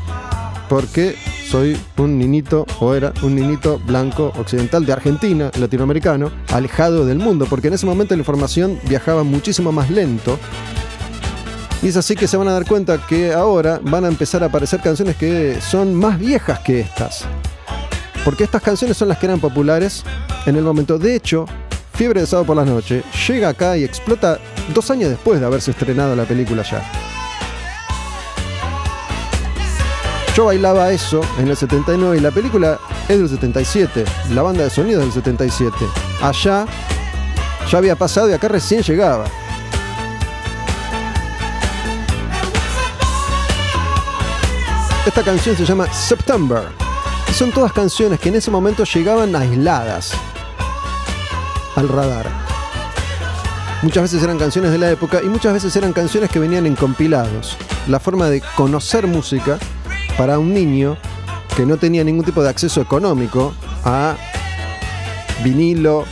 porque soy un niñito, o era un niñito blanco occidental de Argentina, latinoamericano, alejado del mundo, porque en ese momento la información viajaba muchísimo más lento. Y es así que se van a dar cuenta que ahora van a empezar a aparecer canciones que son más viejas que estas. Porque estas canciones son las que eran populares en el momento. De hecho, Fiebre de Sábado por la Noche llega acá y explota dos años después de haberse estrenado la película ya. Yo bailaba eso en el 79 y la película es del 77, la banda de sonido es del 77. Allá ya había pasado y acá recién llegaba. Esta canción se llama September. Y son todas canciones que en ese momento llegaban aisladas al radar. Muchas veces eran canciones de la época y muchas veces eran canciones que venían en compilados. La forma de conocer música para un niño que no tenía ningún tipo de acceso económico a vinilo.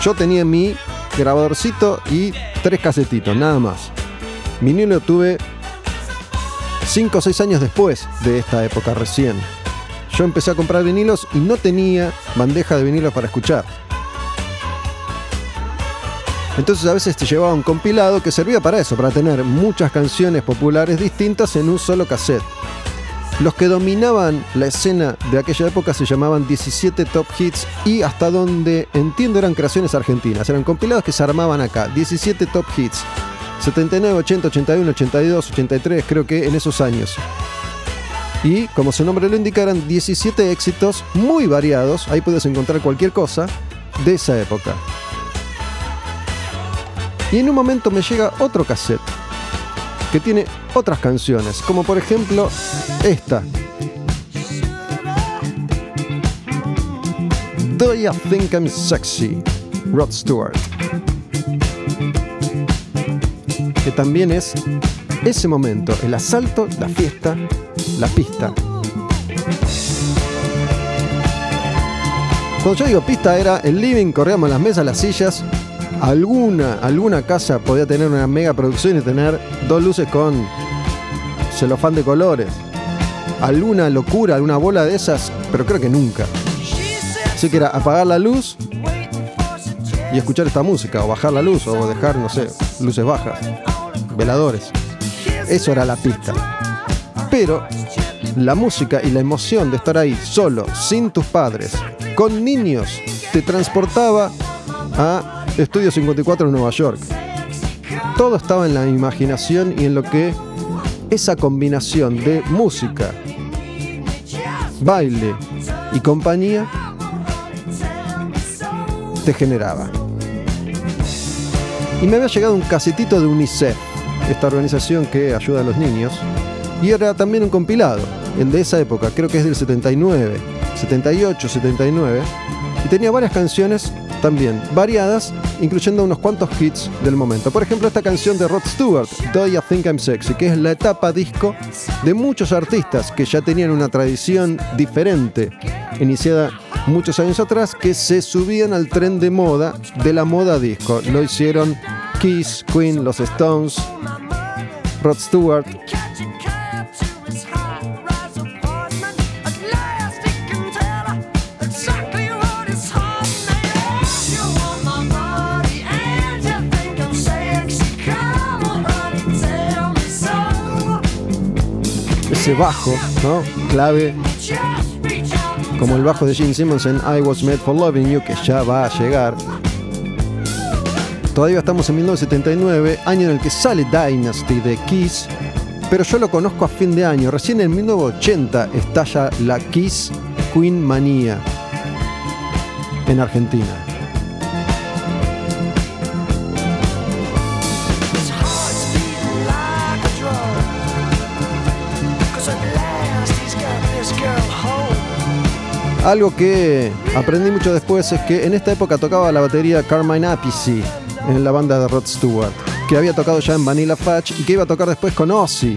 Yo tenía mi grabadorcito y tres casetitos, nada más. Vinilo tuve 5 o 6 años después de esta época recién. Yo empecé a comprar vinilos y no tenía bandeja de vinilos para escuchar. Entonces a veces te llevaba un compilado que servía para eso, para tener muchas canciones populares distintas en un solo cassette. Los que dominaban la escena de aquella época se llamaban 17 Top Hits y hasta donde entiendo eran creaciones argentinas, eran compilados que se armaban acá, 17 Top Hits, 79, 80, 81, 82, 83, creo que en esos años. Y como su nombre lo indica, eran 17 éxitos muy variados, ahí puedes encontrar cualquier cosa de esa época. Y en un momento me llega otro cassette que tiene otras canciones, como por ejemplo esta. Do You Think I'm Sexy? Rod Stewart. Que también es ese momento, el asalto, la fiesta, la pista. Cuando yo digo pista era el living, corríamos las mesas, las sillas, alguna, alguna casa podía tener una mega producción y tener dos luces con celofán de colores. Alguna locura, alguna bola de esas, pero creo que nunca. Así que era apagar la luz y escuchar esta música, o bajar la luz, o dejar, no sé, luces bajas, veladores. Eso era la pista. Pero la música y la emoción de estar ahí solo, sin tus padres, con niños, te transportaba a Estudio 54 en Nueva York. Todo estaba en la imaginación y en lo que esa combinación de música, baile y compañía te generaba. Y me había llegado un casetito de UNICEF, esta organización que ayuda a los niños, y era también un compilado, el de esa época, creo que es del 79, 78, 79, y tenía varias canciones también variadas, incluyendo unos cuantos hits del momento. Por ejemplo, esta canción de Rod Stewart, Do You Think I'm Sexy, que es la etapa disco de muchos artistas que ya tenían una tradición diferente, iniciada muchos años atrás que se subían al tren de moda de la moda disco. Lo hicieron Kiss, Queen, Los Stones, Rod Stewart. Ese bajo, ¿no? Clave como el bajo de Gene Simmons en I Was Made for Loving You, que ya va a llegar. Todavía estamos en 1979, año en el que sale Dynasty de Kiss, pero yo lo conozco a fin de año. Recién en 1980 estalla la Kiss Queen Manía en Argentina. Algo que aprendí mucho después es que en esta época tocaba la batería Carmine Appice en la banda de Rod Stewart, que había tocado ya en Vanilla Fudge y que iba a tocar después con Ozzy,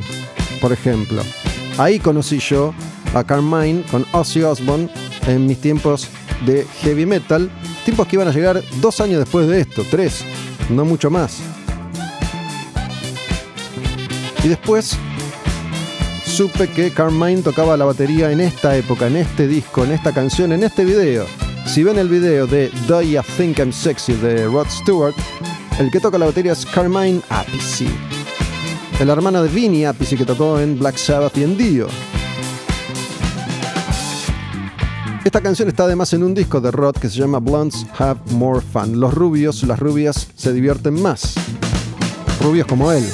por ejemplo. Ahí conocí yo a Carmine con Ozzy Osbourne en mis tiempos de heavy metal, tiempos que iban a llegar dos años después de esto, tres, no mucho más. Y después supe que Carmine tocaba la batería en esta época, en este disco, en esta canción, en este video. Si ven el video de Do You Think I'm Sexy de Rod Stewart, el que toca la batería es Carmine Appice, el hermano de Vinnie Appice que tocó en Black Sabbath y en Dio. Esta canción está además en un disco de Rod que se llama Blondes Have More Fun. Los rubios, las rubias se divierten más. Rubios como él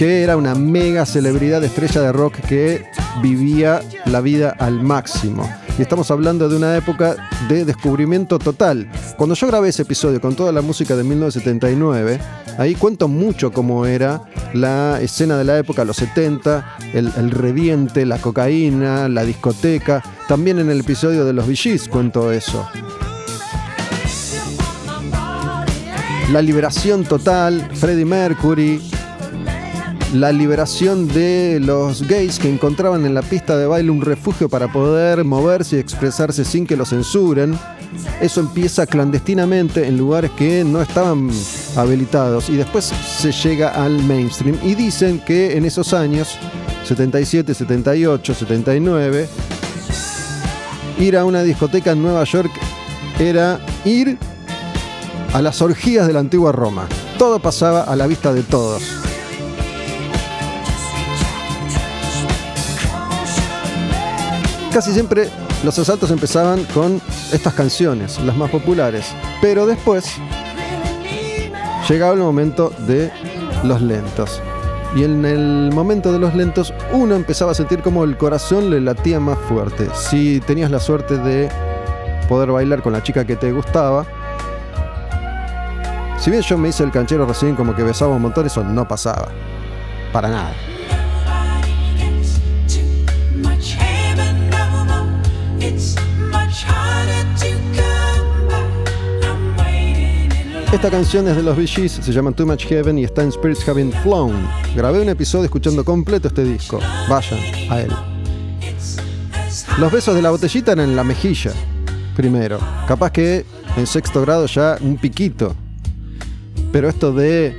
que era una mega celebridad estrella de rock que vivía la vida al máximo. Y estamos hablando de una época de descubrimiento total. Cuando yo grabé ese episodio con toda la música de 1979, ahí cuento mucho cómo era la escena de la época, los 70, el, el reviente, la cocaína, la discoteca. También en el episodio de los VGs cuento eso. La liberación total, Freddie Mercury, la liberación de los gays que encontraban en la pista de baile un refugio para poder moverse y expresarse sin que lo censuren. Eso empieza clandestinamente en lugares que no estaban habilitados y después se llega al mainstream. Y dicen que en esos años, 77, 78, 79, ir a una discoteca en Nueva York era ir a las orgías de la antigua Roma. Todo pasaba a la vista de todos. Casi siempre los asaltos empezaban con estas canciones, las más populares, pero después llegaba el momento de los lentos. Y en el momento de los lentos uno empezaba a sentir como el corazón le latía más fuerte. Si tenías la suerte de poder bailar con la chica que te gustaba, si bien yo me hice el canchero recién como que besaba un montón, eso no pasaba. Para nada. Esta canción es de los Bee se llama Too Much Heaven y está en Spirits Having Flown. Grabé un episodio escuchando completo este disco. Vayan a él. Los besos de la botellita eran en la mejilla, primero. Capaz que en sexto grado ya un piquito. Pero esto de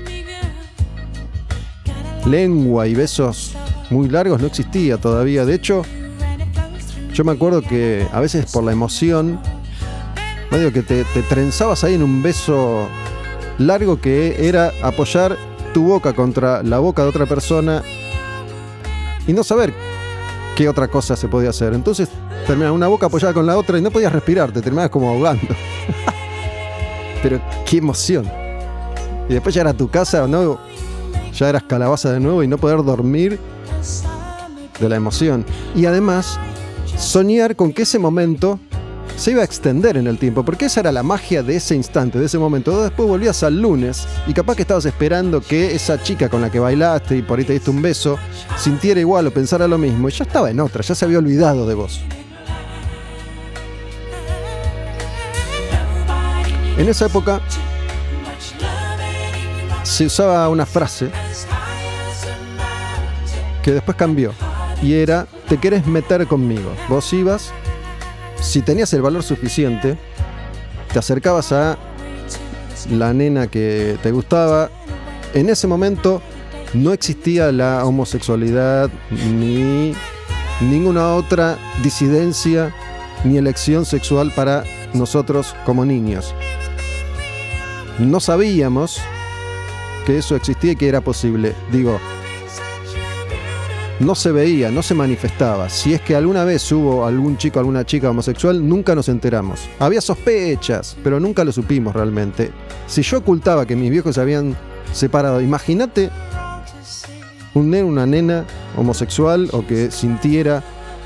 lengua y besos muy largos no existía todavía. De hecho, yo me acuerdo que a veces por la emoción, medio que te, trenzabas ahí en un beso largo que era apoyar tu boca contra la boca de otra persona y no saber qué otra cosa se podía hacer. Entonces terminaba una boca apoyada con la otra y no podías respirar, te terminabas como ahogando. [laughs] Pero qué emoción. Y después ya era tu casa, ¿no? Ya eras calabaza de nuevo y no poder dormir de la emoción. Y además, soñar con que ese momento se iba a extender en el tiempo, porque esa era la magia de ese instante, de ese momento. Después volvías al lunes y capaz que estabas esperando que esa chica con la que bailaste y por ahí te diste un beso sintiera igual o pensara lo mismo y ya estaba en otra, ya se había olvidado de vos. En esa época se usaba una frase que después cambió y era, te querés meter conmigo. Vos ibas si tenías el valor suficiente, te acercabas a la nena que te gustaba. En ese momento no existía la homosexualidad ni ninguna otra disidencia ni elección sexual para nosotros como niños. No sabíamos que eso existía y que era posible. Digo, no se veía, no se manifestaba. Si es que alguna vez hubo algún chico, alguna chica homosexual, nunca nos enteramos. Había sospechas, pero nunca lo supimos realmente. Si yo ocultaba que mis viejos se habían separado, imagínate un nene, una nena homosexual o que sintiera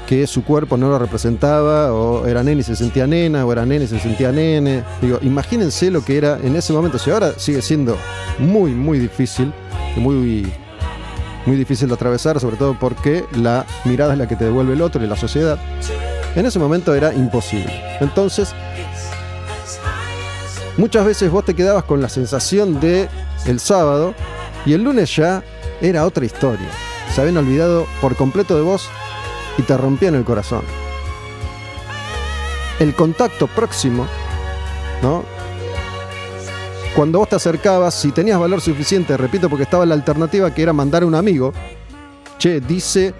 que su cuerpo no lo representaba, o era nene y se sentía nena, o era nene y se sentía nene. Digo, imagínense lo que era en ese momento. Si ahora sigue siendo muy, muy difícil, muy muy difícil de atravesar, sobre todo porque la mirada es la que te devuelve el otro y la sociedad. En ese momento era imposible. Entonces, muchas veces vos te quedabas con la sensación de el sábado y el lunes ya era otra historia. Se habían olvidado por completo de vos y te rompían el corazón. El contacto próximo, ¿no? Cuando vos te acercabas, si tenías valor suficiente, repito, porque estaba la alternativa que era mandar a un amigo, che, dice,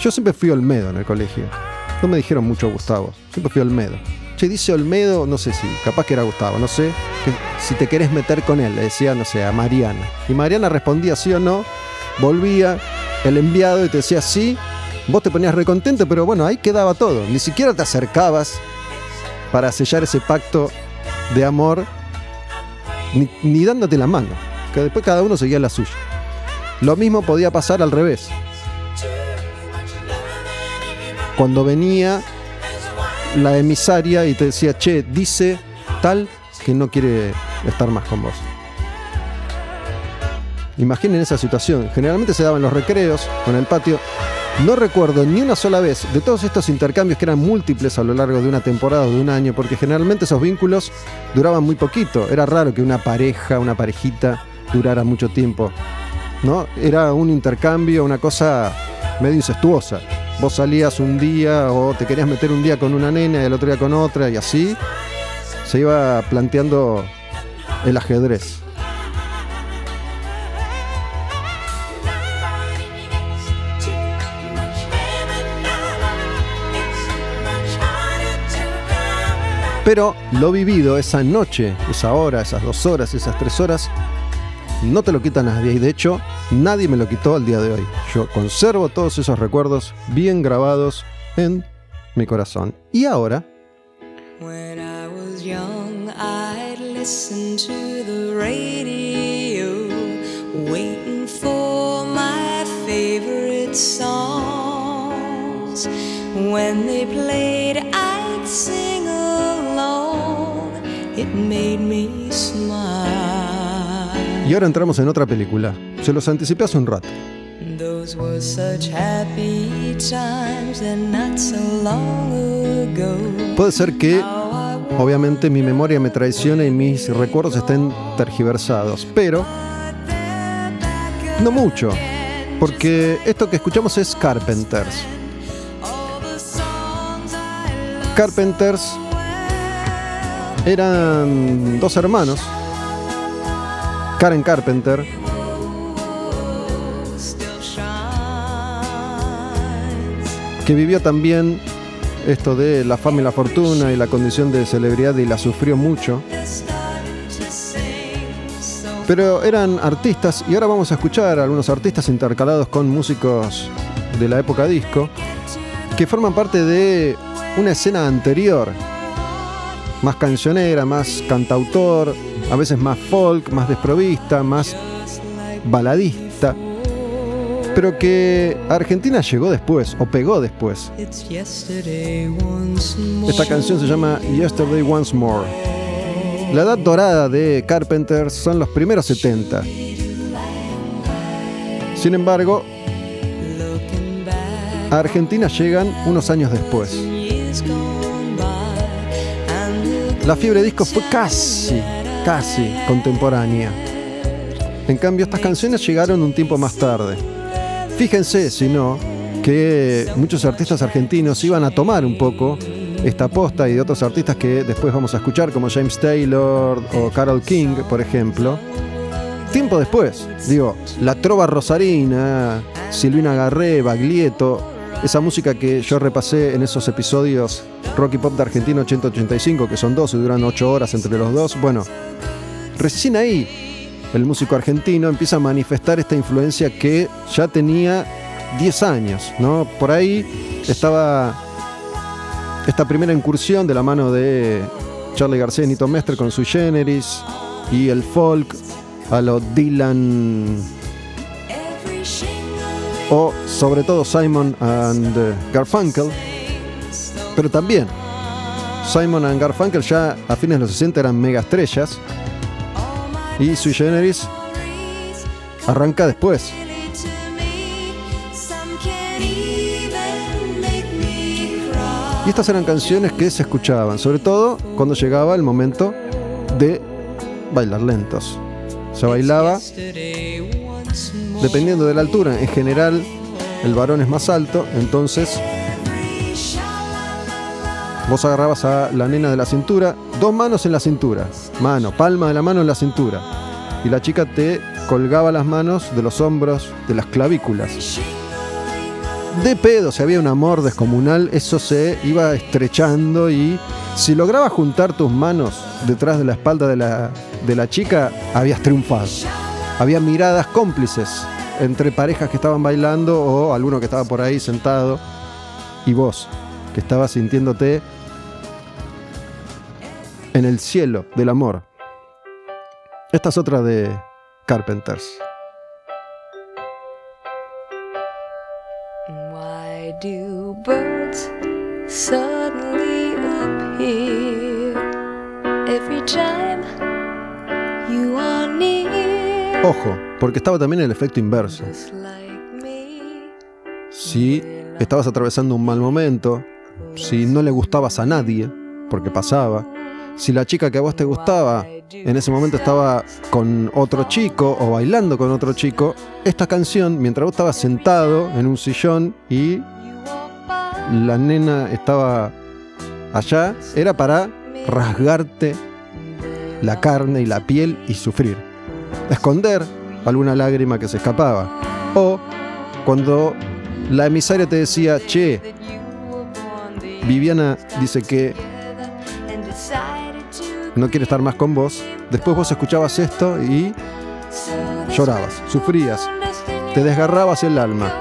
yo siempre fui Olmedo en el colegio. No me dijeron mucho Gustavo, siempre fui Olmedo. Che, dice Olmedo, no sé si, capaz que era Gustavo, no sé, si te querés meter con él, le decía, no sé, a Mariana. Y Mariana respondía sí o no, volvía el enviado y te decía sí, vos te ponías recontento, pero bueno, ahí quedaba todo. Ni siquiera te acercabas para sellar ese pacto de amor ni, dándote la mano, que después cada uno seguía la suya. Lo mismo podía pasar al revés. Cuando venía la emisaria y te decía, che, dice tal que no quiere estar más con vos. Imaginen esa situación. Generalmente se daba en los recreos, con el patio. No recuerdo ni una sola vez de todos estos intercambios que eran múltiples a lo largo de una temporada o de un año, porque generalmente esos vínculos duraban muy poquito. Era raro que una pareja, una parejita, durara mucho tiempo. ¿No? Era un intercambio, una cosa medio incestuosa. Vos salías un día o te querías meter un día con una nena y el otro día con otra y así se iba planteando el ajedrez. Pero lo vivido esa noche, esa hora, esas dos horas, esas tres horas, no te lo quita nadie. Y de hecho, nadie me lo quitó al día de hoy. Yo conservo todos esos recuerdos bien grabados en mi corazón. Y ahora... Songs. When they played, I'd sing. Y ahora entramos en otra película. Se los anticipé hace un rato. Puede ser que, obviamente, mi memoria me traicione y mis recuerdos estén tergiversados, pero no mucho, porque esto que escuchamos es Carpenters. Carpenters eran dos hermanos, Karen Carpenter, que vivió también esto de la fama y la fortuna y la condición de celebridad y la sufrió mucho. Pero eran artistas y ahora vamos a escuchar a algunos artistas intercalados con músicos de la época disco que forman parte de una escena anterior más cancionera, más cantautor, a veces más folk, más desprovista, más baladista, pero que Argentina llegó después o pegó después. Esta canción se llama Yesterday Once More. La edad dorada de Carpenters son los primeros 70. Sin embargo, a Argentina llegan unos años después. La fiebre disco fue casi, casi contemporánea. En cambio, estas canciones llegaron un tiempo más tarde. Fíjense, si no, que muchos artistas argentinos iban a tomar un poco esta posta y de otros artistas que después vamos a escuchar, como James Taylor o Carol King, por ejemplo. Tiempo después, digo, la trova rosarina, Silvina Garré, Baglietto, esa música que yo repasé en esos episodios Rocky Pop de Argentina 8085, que son dos y duran ocho horas entre los dos. Bueno, recién ahí el músico argentino empieza a manifestar esta influencia que ya tenía 10 años, ¿no? Por ahí estaba esta primera incursión de la mano de Charlie García y Nito Mestre con su Generis y el folk a lo Dylan o sobre todo Simon and Garfunkel, pero también Simon and Garfunkel ya a fines de los 60 eran mega estrellas y Sui Generis arranca después. Y estas eran canciones que se escuchaban, sobre todo cuando llegaba el momento de bailar lentos. Se bailaba dependiendo de la altura. En general, el varón es más alto, entonces vos agarrabas a la nena de la cintura, dos manos en la cintura, mano, palma de la mano en la cintura. Y la chica te colgaba las manos de los hombros, de las clavículas de pedo, si había un amor descomunal, eso se iba estrechando y si lograbas juntar tus manos detrás de la espalda de la, de la chica, habías triunfado. Había miradas cómplices entre parejas que estaban bailando o alguno que estaba por ahí sentado y vos, que estabas sintiéndote en el cielo del amor. Esta es otra de Carpenters. do birds Ojo, porque estaba también el efecto inverso. Si estabas atravesando un mal momento, si no le gustabas a nadie, porque pasaba, si la chica que a vos te gustaba en ese momento estaba con otro chico o bailando con otro chico, esta canción, mientras vos estabas sentado en un sillón y la nena estaba allá, era para rasgarte la carne y la piel y sufrir. Esconder alguna lágrima que se escapaba. O cuando la emisaria te decía, che, Viviana dice que no quiere estar más con vos, después vos escuchabas esto y llorabas, sufrías, te desgarrabas el alma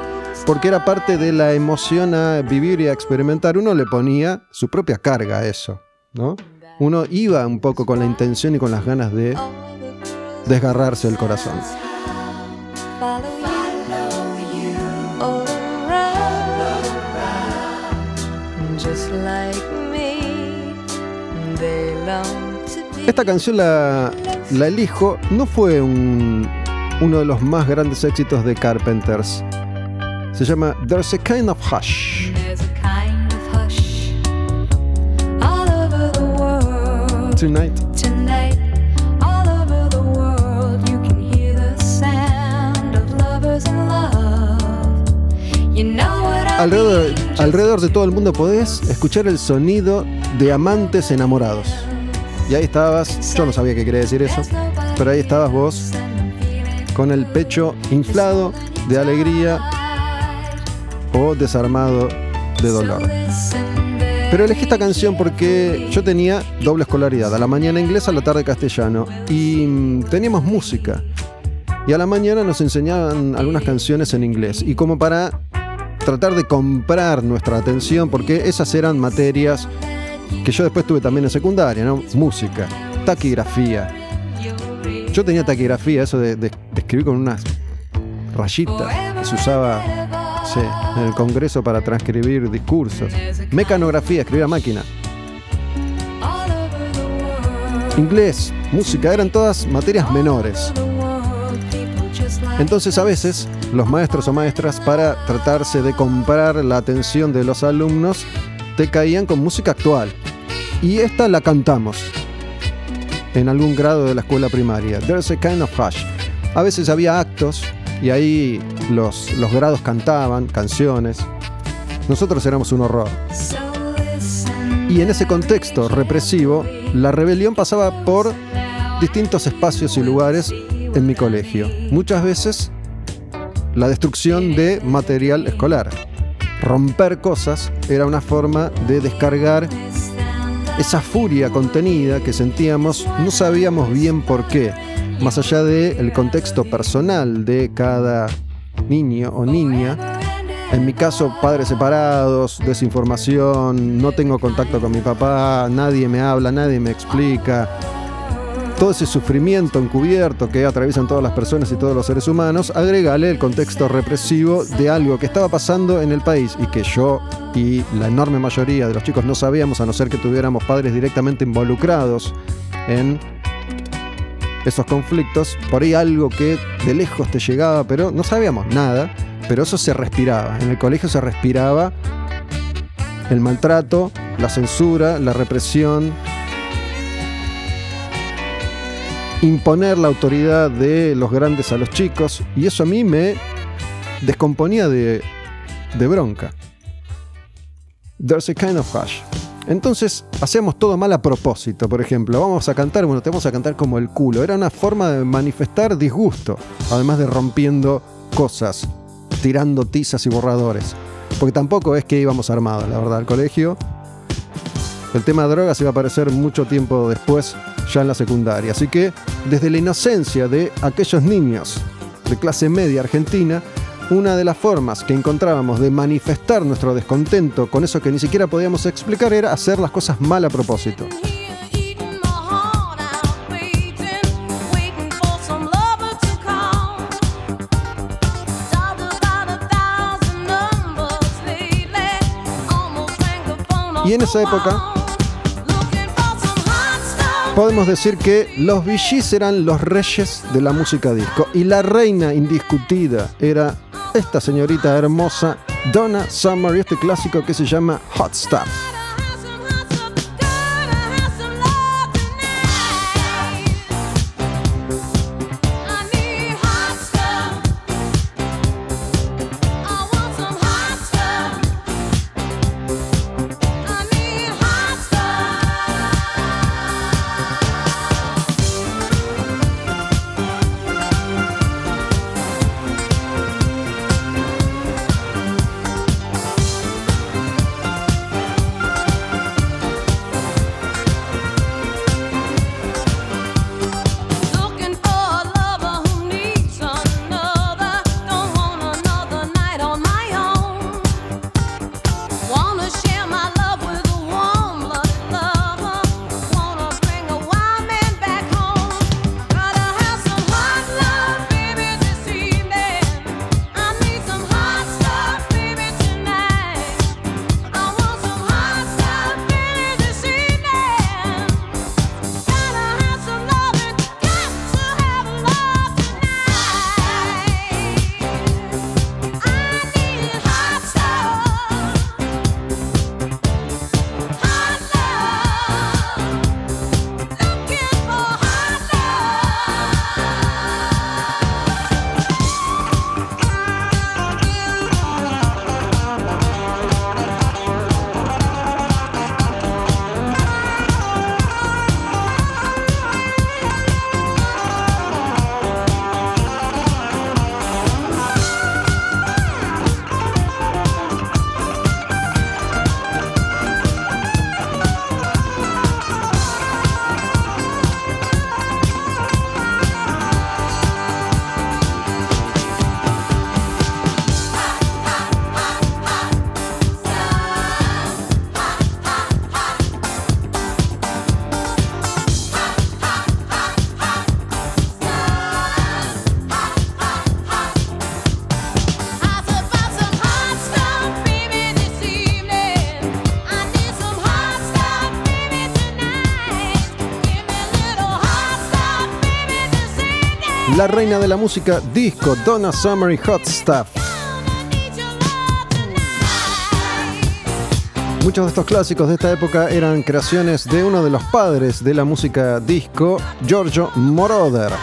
porque era parte de la emoción a vivir y a experimentar. Uno le ponía su propia carga a eso, ¿no? Uno iba un poco con la intención y con las ganas de desgarrarse el corazón. Esta canción la, la elijo, no fue un, uno de los más grandes éxitos de Carpenters. Se llama There's a Kind of Hush. Tonight. Tonight, alrededor, de todo el mundo podés escuchar el sonido de amantes enamorados. Y ahí estabas, yo no sabía qué quería decir eso, pero ahí estabas vos con el pecho inflado de alegría o Desarmado de Dolor. Pero elegí esta canción porque yo tenía doble escolaridad, a la mañana inglés, a la tarde castellano, y mm, teníamos música. Y a la mañana nos enseñaban algunas canciones en inglés, y como para tratar de comprar nuestra atención, porque esas eran materias que yo después tuve también en secundaria, ¿no? Música, taquigrafía. Yo tenía taquigrafía, eso de, escribir con unas rayitas que se usaba en el Congreso para transcribir discursos. Mecanografía, escribir a máquina. Inglés, música, eran todas materias menores. Entonces a veces los maestros o maestras para tratarse de comprar la atención de los alumnos te caían con música actual. Y esta la cantamos en algún grado de la escuela primaria. There's a kind of hush. A veces había actos y ahí los, los grados cantaban canciones. Nosotros éramos un horror. Y en ese contexto represivo, la rebelión pasaba por distintos espacios y lugares en mi colegio. Muchas veces la destrucción de material escolar. Romper cosas era una forma de descargar esa furia contenida que sentíamos, no sabíamos bien por qué, más allá del contexto personal de cada niño o niña. En mi caso, padres separados, desinformación, no tengo contacto con mi papá, nadie me habla, nadie me explica, todo ese sufrimiento encubierto que atraviesan todas las personas y todos los seres humanos, agregale el contexto represivo de algo que estaba pasando en el país y que yo y la enorme mayoría de los chicos no sabíamos a no ser que tuviéramos padres directamente involucrados en esos conflictos, por ahí algo que de lejos te llegaba, pero no sabíamos nada, pero eso se respiraba, en el colegio se respiraba el maltrato, la censura, la represión, imponer la autoridad de los grandes a los chicos y eso a mí me descomponía de, de bronca. There's a kind of hush. Entonces hacemos todo mal a propósito, por ejemplo, vamos a cantar, bueno, te vamos a cantar como el culo. Era una forma de manifestar disgusto, además de rompiendo cosas, tirando tizas y borradores. Porque tampoco es que íbamos armados, la verdad, al colegio. El tema de drogas iba a aparecer mucho tiempo después ya en la secundaria. Así que desde la inocencia de aquellos niños de clase media argentina, una de las formas que encontrábamos de manifestar nuestro descontento con eso que ni siquiera podíamos explicar era hacer las cosas mal a propósito. Y en esa época podemos decir que los VGs eran los reyes de la música disco y la reina indiscutida era esta señorita hermosa Donna Summer y este clásico que se llama Hot Stuff. La reina de la música disco, Donna Summer y Hot Stuff. Muchos de estos clásicos de esta época eran creaciones de uno de los padres de la música disco, Giorgio Moroder.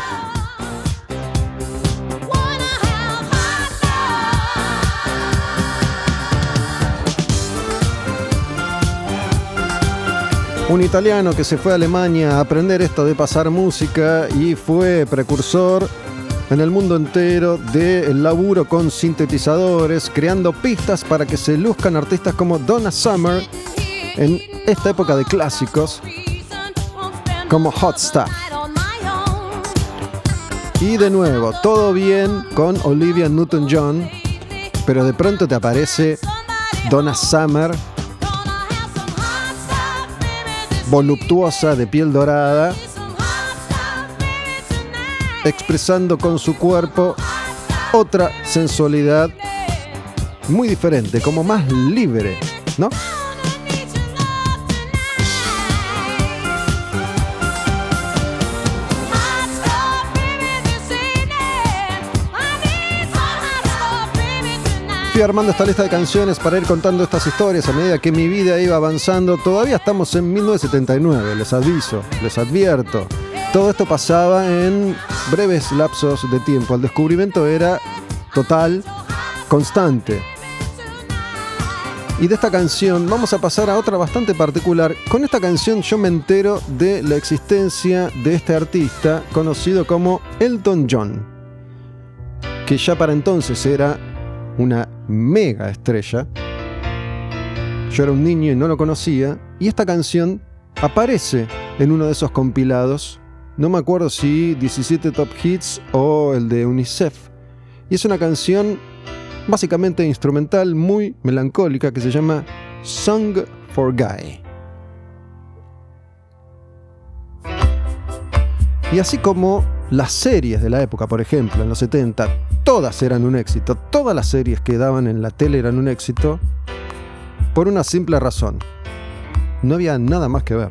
Un italiano que se fue a Alemania a aprender esto de pasar música y fue precursor en el mundo entero del laburo con sintetizadores, creando pistas para que se luzcan artistas como Donna Summer en esta época de clásicos, como Hot Stuff. Y de nuevo, todo bien con Olivia Newton-John, pero de pronto te aparece Donna Summer voluptuosa de piel dorada, expresando con su cuerpo otra sensualidad muy diferente, como más libre, ¿no? Armando esta lista de canciones para ir contando estas historias a medida que mi vida iba avanzando. Todavía estamos en 1979, les aviso, les advierto. Todo esto pasaba en breves lapsos de tiempo. El descubrimiento era total, constante. Y de esta canción vamos a pasar a otra bastante particular. Con esta canción yo me entero de la existencia de este artista conocido como Elton John, que ya para entonces era una mega estrella. Yo era un niño y no lo conocía, y esta canción aparece en uno de esos compilados. No me acuerdo si 17 Top Hits o el de UNICEF. Y es una canción básicamente instrumental muy melancólica que se llama Song for Guy. Y así como las series de la época, por ejemplo, en los 70, todas eran un éxito, todas las series que daban en la tele eran un éxito, por una simple razón. No había nada más que ver.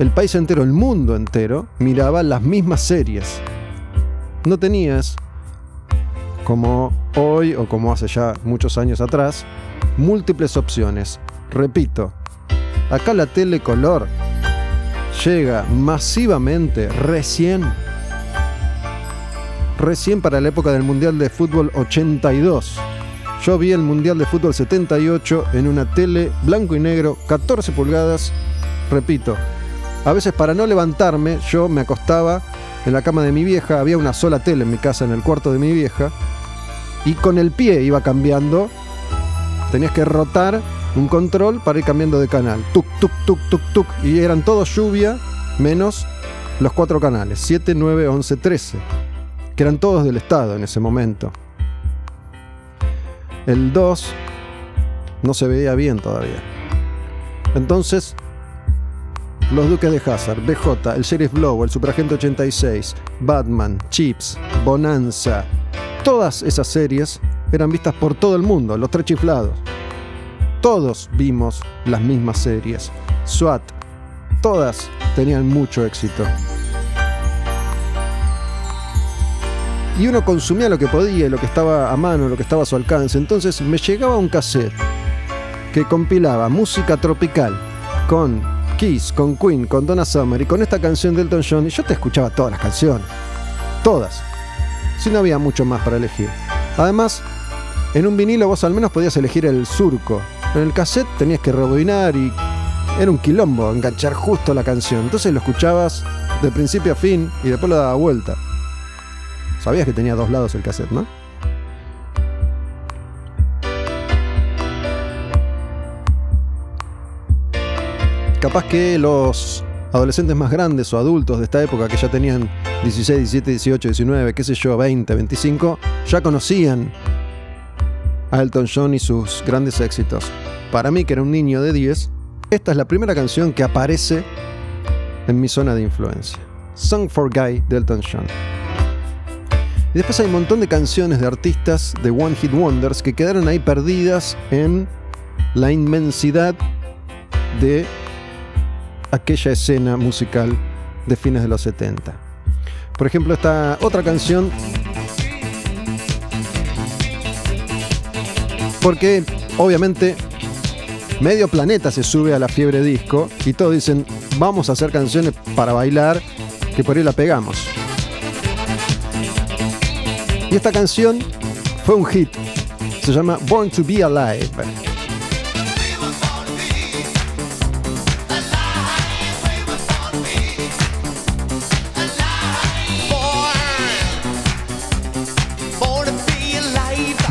El país entero, el mundo entero, miraba las mismas series. No tenías, como hoy o como hace ya muchos años atrás, múltiples opciones. Repito, acá la tele color llega masivamente recién, recién para la época del Mundial de Fútbol 82. Yo vi el Mundial de Fútbol 78 en una tele blanco y negro, 14 pulgadas, repito. A veces para no levantarme, yo me acostaba en la cama de mi vieja, había una sola tele en mi casa, en el cuarto de mi vieja, y con el pie iba cambiando. Tenías que rotar un control para ir cambiando de canal. Tuk, tuk, tuk, tuk, tuk. Y eran todos lluvia, menos los cuatro canales, 7, 9, 11, 13, que eran todos del Estado en ese momento. El 2 no se veía bien todavía. Entonces, los Duques de Hazard, BJ, el Sheriff Blow, el Superagente 86, Batman, Chips, Bonanza, todas esas series eran vistas por todo el mundo, los tres chiflados. Todos vimos las mismas series. SWAT, todas tenían mucho éxito. Y uno consumía lo que podía, lo que estaba a mano, lo que estaba a su alcance. Entonces me llegaba un cassette que compilaba música tropical con Kiss, con Queen, con Donna Summer y con esta canción de Elton John. Y yo te escuchaba todas las canciones. Todas. Si no había mucho más para elegir. Además, en un vinilo vos al menos podías elegir el surco, en el cassette tenías que rebobinar y era un quilombo enganchar justo la canción. Entonces lo escuchabas de principio a fin y después lo daba vuelta. Sabías que tenía dos lados el cassette, ¿no? Capaz que los adolescentes más grandes o adultos de esta época que ya tenían 16, 17, 18, 19, qué sé yo, 20, 25, ya conocían a Elton John y sus grandes éxitos. Para mí, que era un niño de 10, esta es la primera canción que aparece en mi zona de influencia. Song for Guy de Elton John. Y después hay un montón de canciones de artistas de One Hit Wonders que quedaron ahí perdidas en la inmensidad de aquella escena musical de fines de los 70. Por ejemplo, esta otra canción porque obviamente medio planeta se sube a la fiebre disco y todos dicen, vamos a hacer canciones para bailar, que por ahí la pegamos. Y esta canción fue un hit, se llama Born to Be Alive.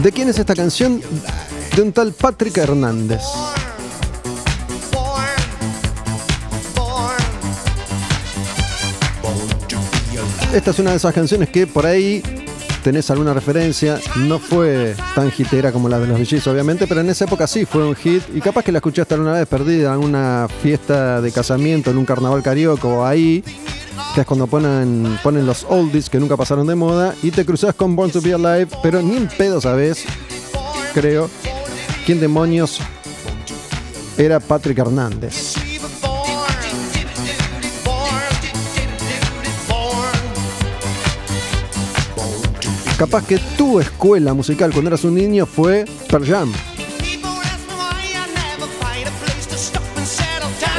¿De quién es esta canción? De un tal Patrick Hernández. Esta es una de esas canciones que por ahí tenés alguna referencia. No fue tan hitera como la de los VGs, obviamente, pero en esa época sí fue un hit. Y capaz que la escuchaste alguna vez perdida en una fiesta de casamiento, en un carnaval carioco ahí, que es cuando ponen, ponen los oldies que nunca pasaron de moda, y te cruzas con Born to Be Alive, pero ni en pedo sabes, creo, quién demonios era Patrick Hernández. Capaz que tu escuela musical cuando eras un niño fue Pearl Jam.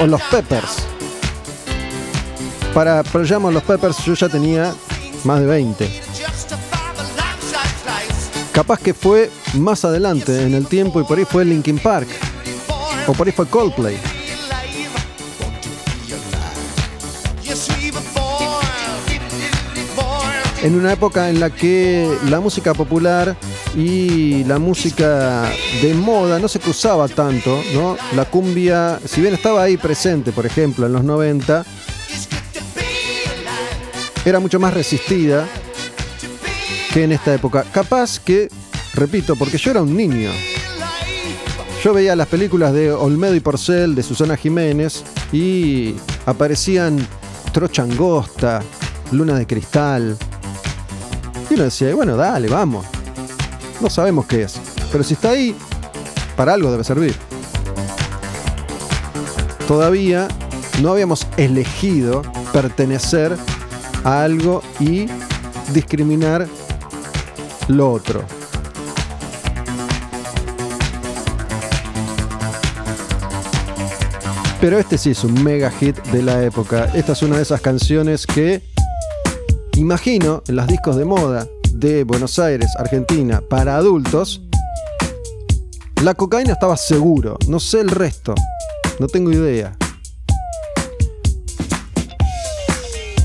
O los Peppers. Para Pearl Jam los Peppers yo ya tenía más de 20. Capaz que fue más adelante en el tiempo y por ahí fue Linkin Park. O por ahí fue Coldplay. en una época en la que la música popular y la música de moda no se cruzaba tanto, ¿no? La cumbia, si bien estaba ahí presente, por ejemplo, en los 90, era mucho más resistida que en esta época. Capaz que, repito, porque yo era un niño. Yo veía las películas de Olmedo y Porcel, de Susana Jiménez, y aparecían Trocha Angosta, Luna de Cristal, y uno decía, bueno, dale, vamos. No sabemos qué es. Pero si está ahí, para algo debe servir. Todavía no habíamos elegido pertenecer algo y discriminar lo otro. Pero este sí es un mega hit de la época. Esta es una de esas canciones que Imagino en los discos de moda de Buenos Aires, Argentina, para adultos, la cocaína estaba seguro, no sé el resto, no tengo idea.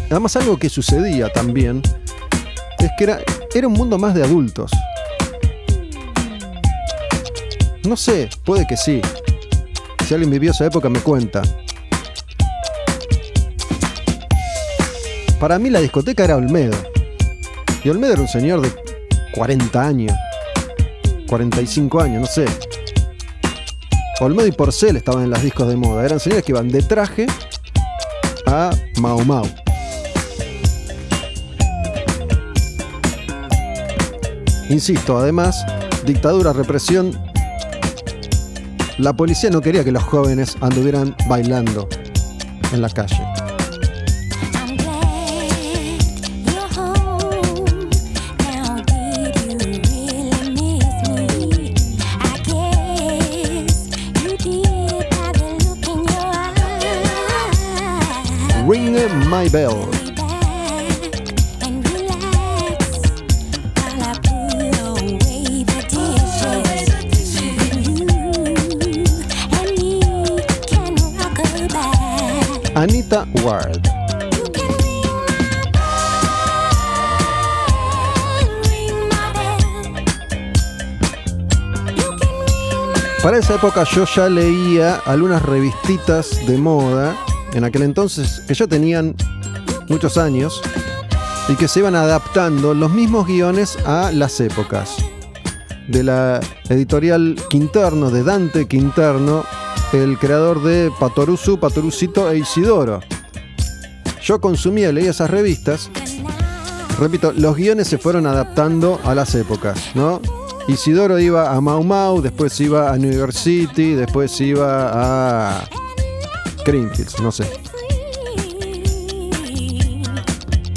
Además algo que sucedía también es que era, era un mundo más de adultos. No sé, puede que sí. Si alguien vivió esa época me cuenta. Para mí la discoteca era Olmedo. Y Olmedo era un señor de 40 años. 45 años, no sé. Olmedo y Porcel estaban en las discos de moda. Eran señores que iban de traje a Mau Mau. Insisto, además, dictadura, represión. La policía no quería que los jóvenes anduvieran bailando en la calle. Para esa época yo ya leía algunas revistitas de moda en aquel entonces que ya tenían muchos años y que se iban adaptando los mismos guiones a las épocas. De la editorial Quinterno, de Dante Quinterno, el creador de Patorusu, Patorusito e Isidoro. Yo consumía, leía esas revistas. Repito, los guiones se fueron adaptando a las épocas, ¿no? Isidoro iba a Mau Mau, después iba a New York City, después iba a Greenfields, no sé.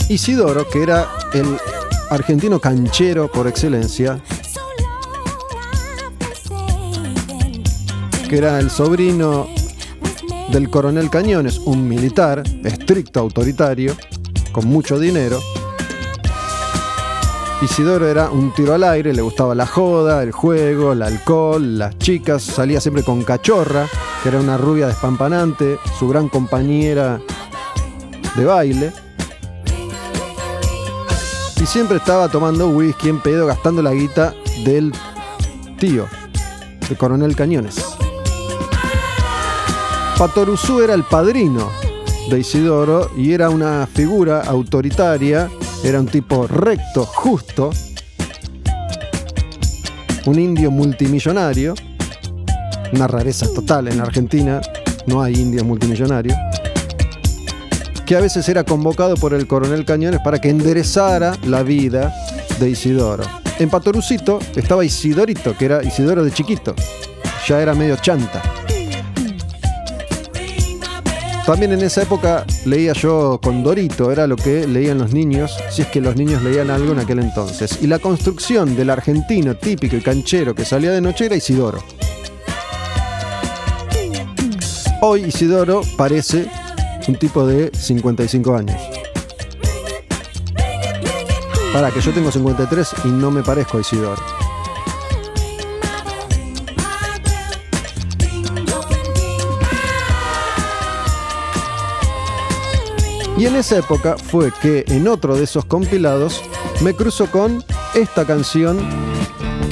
Isidoro, que era el argentino canchero por excelencia, que era el sobrino del coronel Cañones, un militar estricto, autoritario, con mucho dinero. Isidoro era un tiro al aire, le gustaba la joda, el juego, el alcohol, las chicas, salía siempre con cachorra, que era una rubia despampanante, su gran compañera de baile. Y siempre estaba tomando whisky en pedo, gastando la guita del tío, el coronel Cañones. Patoruzú era el padrino de Isidoro y era una figura autoritaria, era un tipo recto, justo, un indio multimillonario, una rareza total en Argentina, no hay indios multimillonarios, que a veces era convocado por el coronel Cañones para que enderezara la vida de Isidoro. En Patorucito estaba Isidorito, que era Isidoro de chiquito, ya era medio chanta. También en esa época leía yo Condorito, era lo que leían los niños, si es que los niños leían algo en aquel entonces. Y la construcción del argentino típico y canchero que salía de noche era Isidoro. Hoy Isidoro parece un tipo de 55 años. Para que yo tengo 53 y no me parezco a Isidoro. Y en esa época fue que en otro de esos compilados me cruzo con esta canción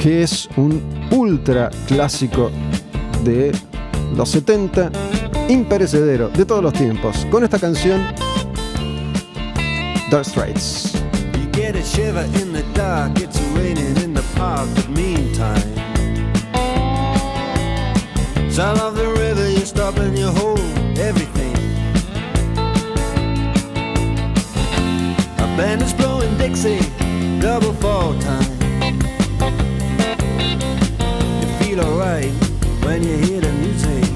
que es un ultra clásico de los 70, imperecedero de todos los tiempos. Con esta canción, Dark Straits. Band is blowing Dixie, double fall time. You feel alright when you hear the music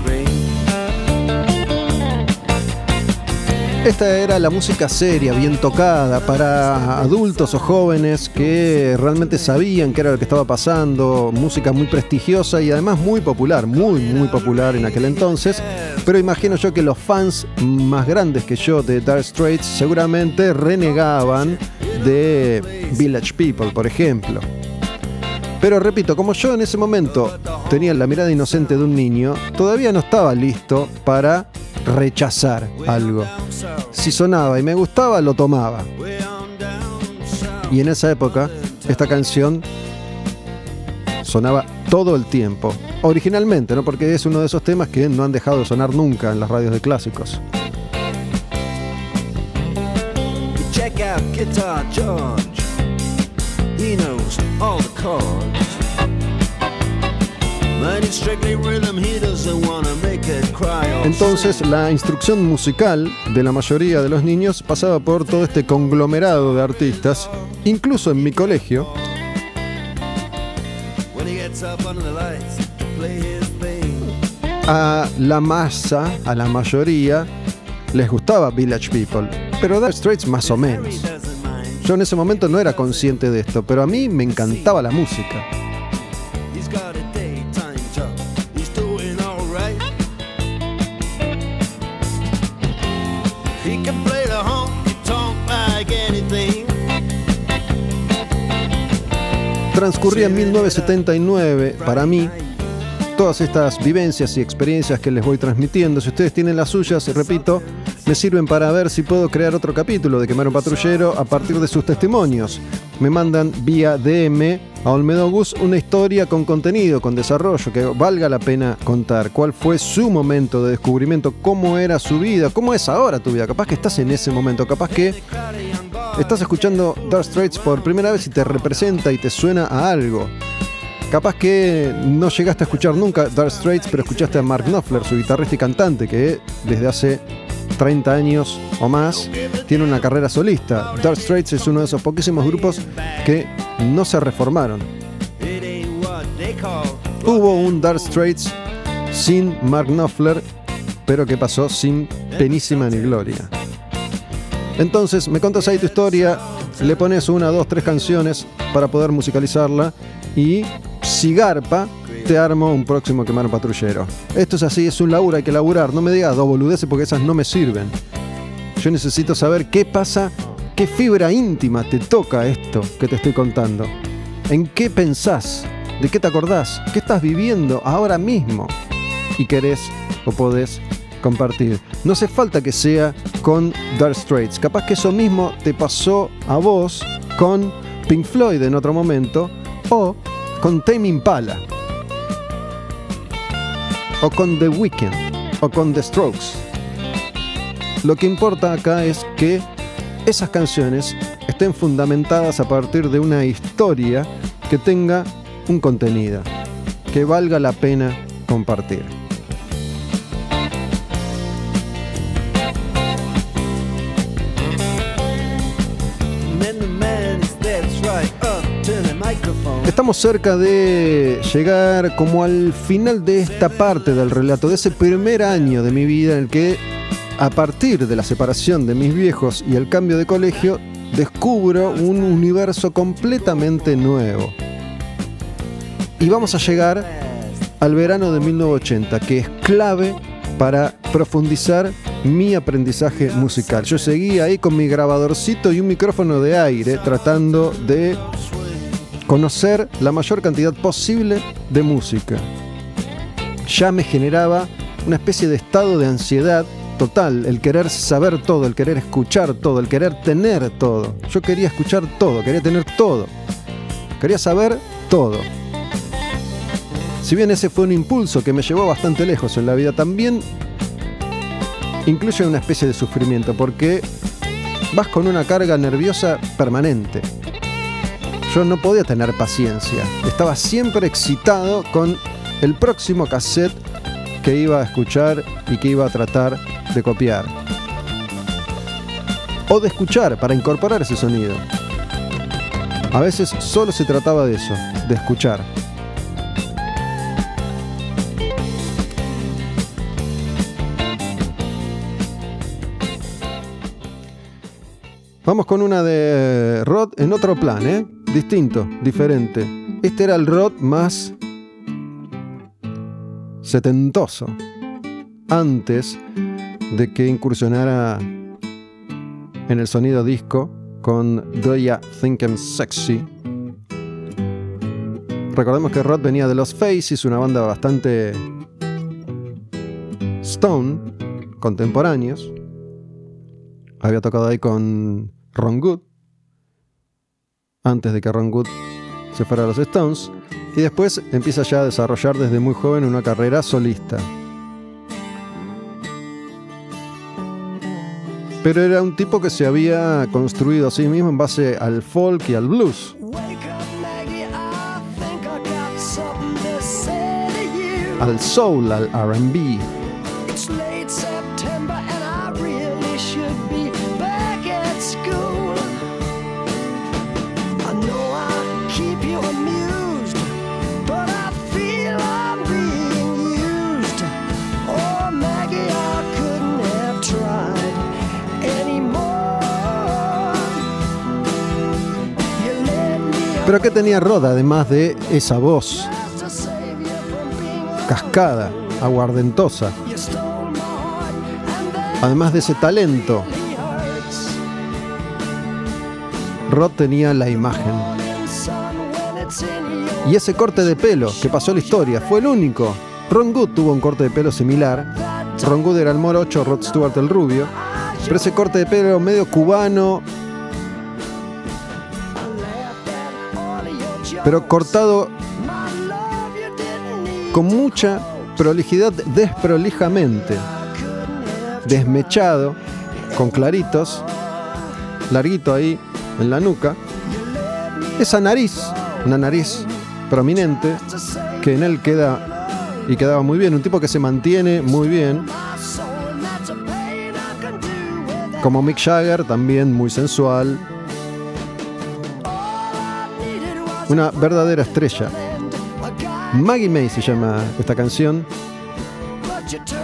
Esta era la música seria, bien tocada, para adultos o jóvenes que realmente sabían qué era lo que estaba pasando, música muy prestigiosa y además muy popular, muy, muy popular en aquel entonces. Pero imagino yo que los fans más grandes que yo de Dark Straits seguramente renegaban de Village People, por ejemplo. Pero repito, como yo en ese momento tenía la mirada inocente de un niño, todavía no estaba listo para rechazar algo. Si sonaba y me gustaba, lo tomaba. Y en esa época, esta canción sonaba todo el tiempo. Originalmente, ¿no? Porque es uno de esos temas que no han dejado de sonar nunca en las radios de clásicos. Check out Guitar George. He knows all the chords. Entonces la instrucción musical de la mayoría de los niños pasaba por todo este conglomerado de artistas, incluso en mi colegio. A la masa, a la mayoría, les gustaba Village People, pero Dark Straits más o menos. Yo en ese momento no era consciente de esto, pero a mí me encantaba la música. Transcurría en 1979 para mí. Todas estas vivencias y experiencias que les voy transmitiendo, si ustedes tienen las suyas, repito, me sirven para ver si puedo crear otro capítulo de Quemar un Patrullero a partir de sus testimonios. Me mandan vía DM a Olmedo Gus una historia con contenido, con desarrollo, que valga la pena contar. ¿Cuál fue su momento de descubrimiento? ¿Cómo era su vida? ¿Cómo es ahora tu vida? Capaz que estás en ese momento, capaz que estás escuchando Dark Straits por primera vez y te representa y te suena a algo. Capaz que no llegaste a escuchar nunca Dark Straits, pero escuchaste a Mark Knopfler, su guitarrista y cantante, que desde hace 30 años o más tiene una carrera solista. Dark Straits es uno de esos poquísimos grupos que no se reformaron. Hubo un Dark Straits sin Mark Knopfler, pero que pasó sin penísima ni gloria. Entonces, me contas ahí tu historia, le pones una, dos, tres canciones para poder musicalizarla y si garpa, te armo un próximo quemar patrullero. Esto es así, es un laburo, hay que laburar. No me digas dos porque esas no me sirven. Yo necesito saber qué pasa, qué fibra íntima te toca esto que te estoy contando. ¿En qué pensás? ¿De qué te acordás? ¿Qué estás viviendo ahora mismo? Y querés o podés No hace falta que sea con Dark Straits. Capaz que eso mismo te pasó a vos con Pink Floyd en otro momento o con Tame Impala. o con The Weeknd o con The Strokes. Lo que importa acá es que esas canciones estén fundamentadas a partir de una historia que tenga un contenido, que valga la pena compartir. Estamos cerca de llegar como al final de esta parte del relato, de ese primer año de mi vida en el que a partir de la separación de mis viejos y el cambio de colegio, descubro un universo completamente nuevo. Y vamos a llegar al verano de 1980, que es clave para profundizar mi aprendizaje musical. Yo seguía ahí con mi grabadorcito y un micrófono de aire tratando de conocer la mayor cantidad posible de música. Ya me generaba una especie de estado de ansiedad total, el querer saber todo, el querer escuchar todo, el querer tener todo. Yo quería escuchar todo, quería tener todo. Quería saber todo. Si bien ese fue un impulso que me llevó bastante lejos en la vida, también incluye una especie de sufrimiento, porque vas con una carga nerviosa permanente. Yo no podía tener paciencia, estaba siempre excitado con el próximo cassette que iba a escuchar y que iba a tratar de copiar. O de escuchar para incorporar ese sonido. A veces solo se trataba de eso, de escuchar. Vamos con una de Rod en otro plan, ¿eh? Distinto, diferente. Este era el Rod más setentoso. Antes de que incursionara en el sonido disco con Do Ya Think I'm Sexy. Recordemos que Rod venía de Los Faces, una banda bastante stone, contemporáneos. Había tocado ahí con Ron Good, antes de que Ron Good se fuera a los Stones, y después empieza ya a desarrollar desde muy joven una carrera solista. Pero era un tipo que se había construido a sí mismo en base al folk y al blues. Al soul, al RB. Pero ¿qué tenía Rod además de esa voz cascada, aguardentosa? Además de ese talento, Rod tenía la imagen. Y ese corte de pelo que pasó la historia fue el único. Ron Good tuvo un corte de pelo similar. Ron Good era el morocho, Rod Stewart el rubio. Pero ese corte de pelo medio cubano, pero cortado con mucha prolijidad desprolijamente, desmechado, con claritos, larguito ahí en la nuca. Esa nariz, una nariz prominente, que en él queda y quedaba muy bien, un tipo que se mantiene muy bien. Como Mick Jagger, también muy sensual, una verdadera estrella. Maggie May se llama esta canción,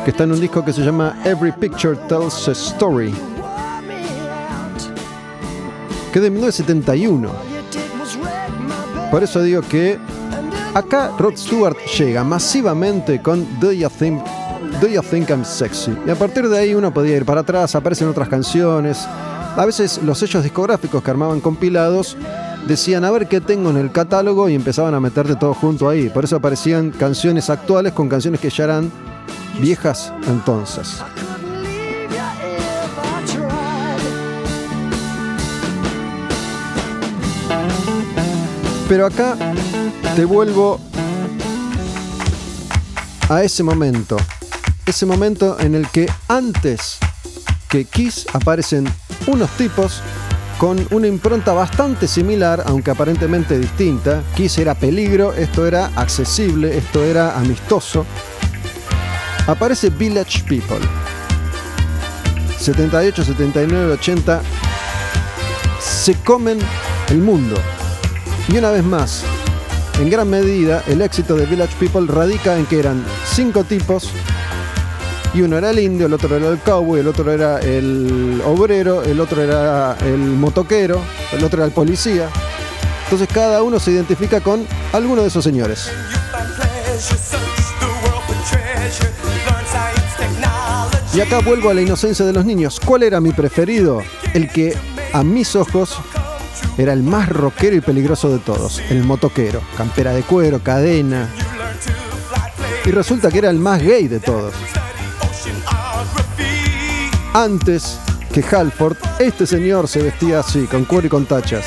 que está en un disco que se llama Every Picture Tells a Story, que es de 1971. Por eso digo que acá Rod Stewart llega masivamente con Do You Think, Do you think I'm Sexy? Y a partir de ahí uno podía ir para atrás, aparecen otras canciones. A veces los sellos discográficos que armaban compilados decían a ver qué tengo en el catálogo y empezaban a meterte todo junto ahí. Por eso aparecían canciones actuales con canciones que ya eran viejas entonces. Pero acá te vuelvo a ese momento. Ese momento en el que antes que Kiss aparecen unos tipos con una impronta bastante similar, aunque aparentemente distinta. Kiss era peligro, esto era accesible, esto era amistoso. Aparece Village People. 78, 79, 80 se comen el mundo. Y una vez más, en gran medida, el éxito de Village People radica en que eran cinco tipos y uno era el indio, el otro era el cowboy, el otro era el obrero, el otro era el motoquero, el otro era el policía. Entonces cada uno se identifica con alguno de esos señores. Y acá vuelvo a la inocencia de los niños. ¿Cuál era mi preferido? El que a mis ojos era el más rockero y peligroso de todos, el motoquero. Campera de cuero, cadena. Y resulta que era el más gay de todos. Antes que Halford, este señor se vestía así, con cuero y con tachas.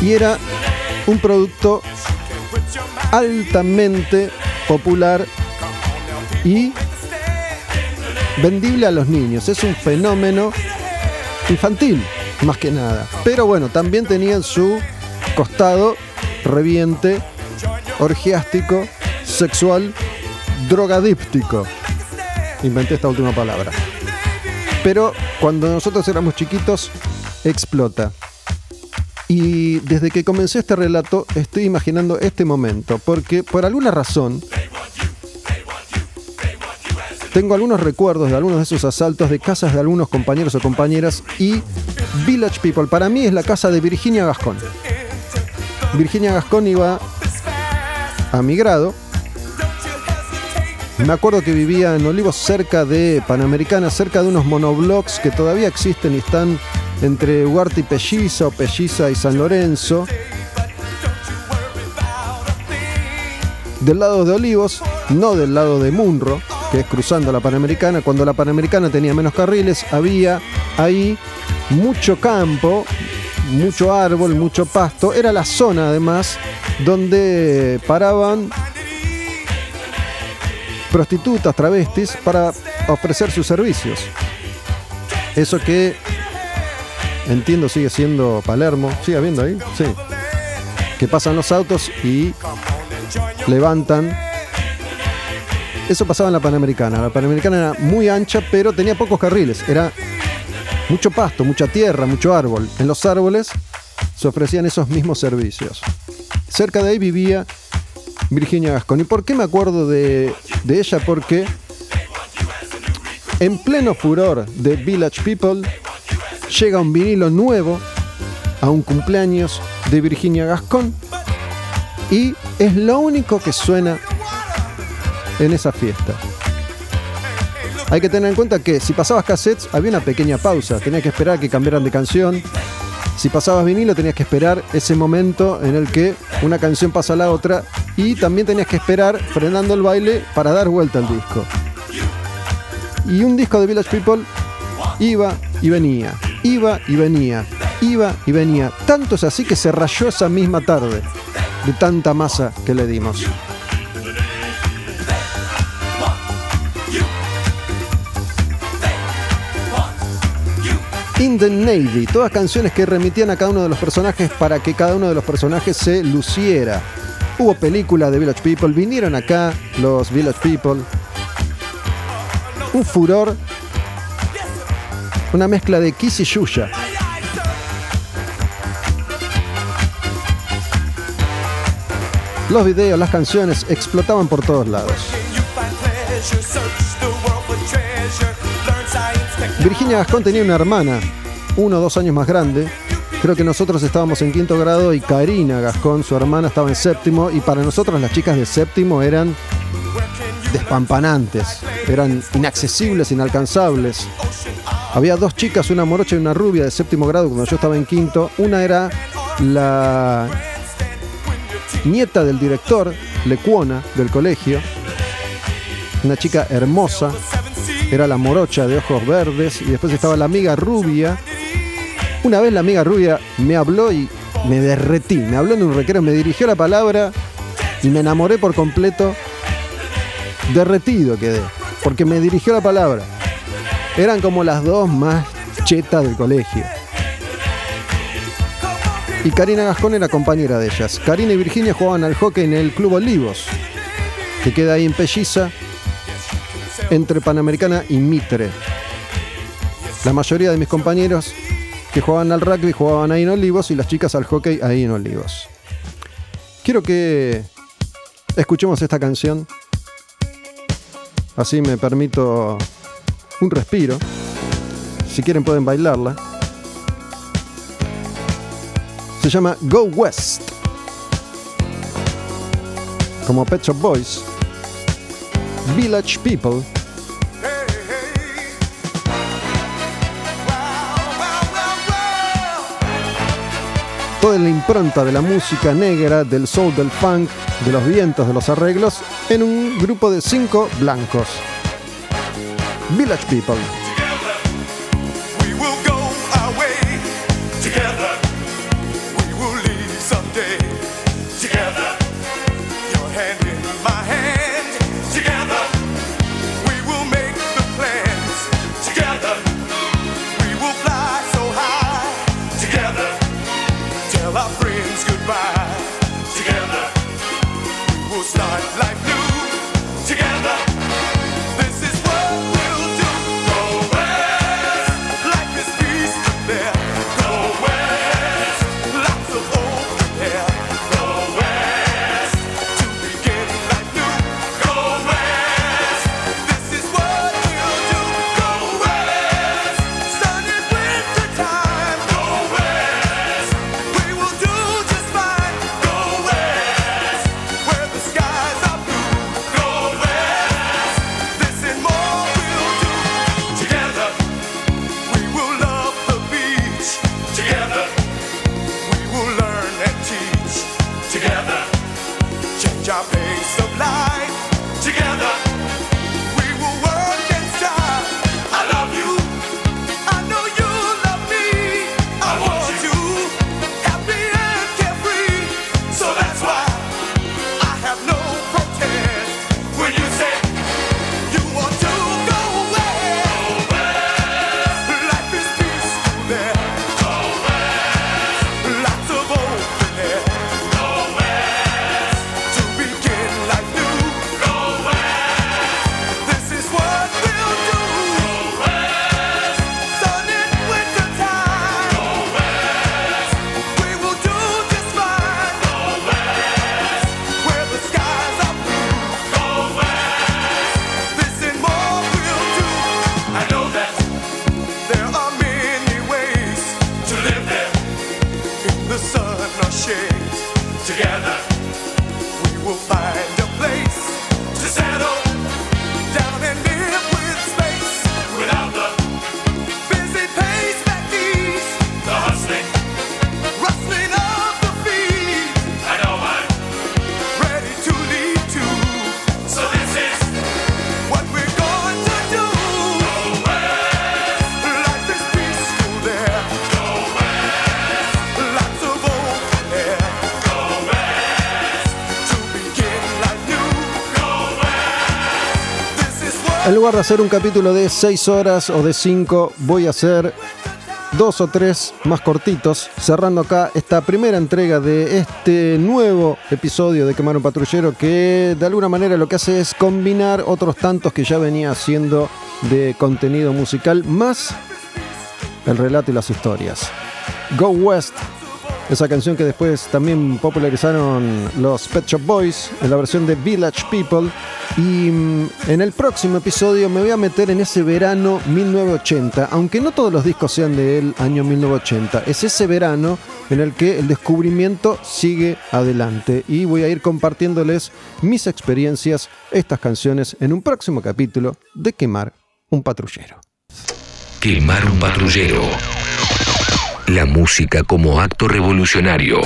Y era un producto altamente popular y vendible a los niños. Es un fenómeno infantil, más que nada. Pero bueno, también tenía su costado reviente, orgiástico, sexual, drogadíptico. Inventé esta última palabra. Pero cuando nosotros éramos chiquitos, explota. Y desde que comencé este relato estoy imaginando este momento, porque por alguna razón tengo algunos recuerdos de algunos de esos asaltos de casas de algunos compañeros o compañeras y Village People. Para mí es la casa de Virginia Gascón. Virginia Gascón iba a mi grado. Me acuerdo que vivía en Olivos cerca de Panamericana, cerca de unos monoblocks que todavía existen y están entre Huarte y Pelliza o Pelliza y San Lorenzo. Del lado de Olivos, no del lado de Munro, que es cruzando la Panamericana. Cuando la Panamericana tenía menos carriles, había ahí mucho campo, mucho árbol, mucho pasto. Era la zona además donde paraban prostitutas, travestis para ofrecer sus servicios. Eso que entiendo sigue siendo Palermo. ¿Sigue viendo ahí? Sí. Que pasan los autos y levantan. Eso pasaba en la Panamericana. La Panamericana era muy ancha, pero tenía pocos carriles. Era mucho pasto, mucha tierra, mucho árbol. En los árboles se ofrecían esos mismos servicios. Cerca de ahí vivía Virginia Gascon. ¿Y por qué me acuerdo de, ella? Porque en pleno furor de Village People llega un vinilo nuevo a un cumpleaños de Virginia Gascon y es lo único que suena en esa fiesta. Hay que tener en cuenta que si pasabas cassettes había una pequeña pausa, tenías que esperar a que cambiaran de canción. Si pasabas vinilo tenías que esperar ese momento en el que una canción pasa a la otra y también tenías que esperar frenando el baile para dar vuelta al disco. Y un disco de Village People iba y venía, iba y venía, iba y venía. Tanto es así que se rayó esa misma tarde de tanta masa que le dimos. In the Navy, todas canciones que remitían a cada uno de los personajes para que cada uno de los personajes se luciera. Hubo película de Village People, vinieron acá los Village People. Un furor, una mezcla de Kiss y Yuya. Los videos, las canciones explotaban por todos lados. Virginia Gascón tenía una hermana, uno o dos años más grande. Creo que nosotros estábamos en quinto grado y Karina Gascón, su hermana, estaba en séptimo. Y para nosotros las chicas de séptimo eran despampanantes, eran inaccesibles, inalcanzables. Había dos chicas, una morocha y una rubia de séptimo grado cuando yo estaba en quinto. Una era la nieta del director, Lecuona, del colegio. Una chica hermosa, era la morocha de ojos verdes y después estaba la amiga rubia Una vez la amiga rubia me habló y me derretí. Me habló en un recreo, me dirigió la palabra y me enamoré por completo. Derretido quedé, porque me dirigió la palabra. Eran como las dos más chetas del colegio. Y Karina Gascón era compañera de ellas. Karina y Virginia jugaban al hockey en el Club Olivos, que queda ahí en Pelliza, entre Panamericana y Mitre. La mayoría de mis compañeros que jugaban al rugby jugaban ahí en Olivos y las chicas al hockey ahí en Olivos. Quiero que escuchemos esta canción. Así me permito un respiro. Si quieren pueden bailarla. Se llama Go West. Como Pet Shop Boys. Village People. Toda la impronta de la música negra, del soul, del funk, de los vientos, de los arreglos, en un grupo de cinco blancos. Village People. Lugar de hacer un capítulo de 6 horas o de 5, voy a hacer dos o tres más cortitos, cerrando acá esta primera entrega de este nuevo episodio de Quemar un Patrullero que de alguna manera lo que hace es combinar otros tantos que ya venía haciendo de contenido musical más el relato y las historias. Go West esa canción que después también popularizaron los Pet Shop Boys en la versión de Village People. Y mm, en el próximo episodio me voy a meter en ese verano 1980, aunque no todos los discos sean del año 1980. Es ese verano en el que el descubrimiento sigue adelante. Y voy a ir compartiéndoles mis experiencias, estas canciones, en un próximo capítulo de Quemar un Patrullero. Quemar un Patrullero. La música como acto revolucionario.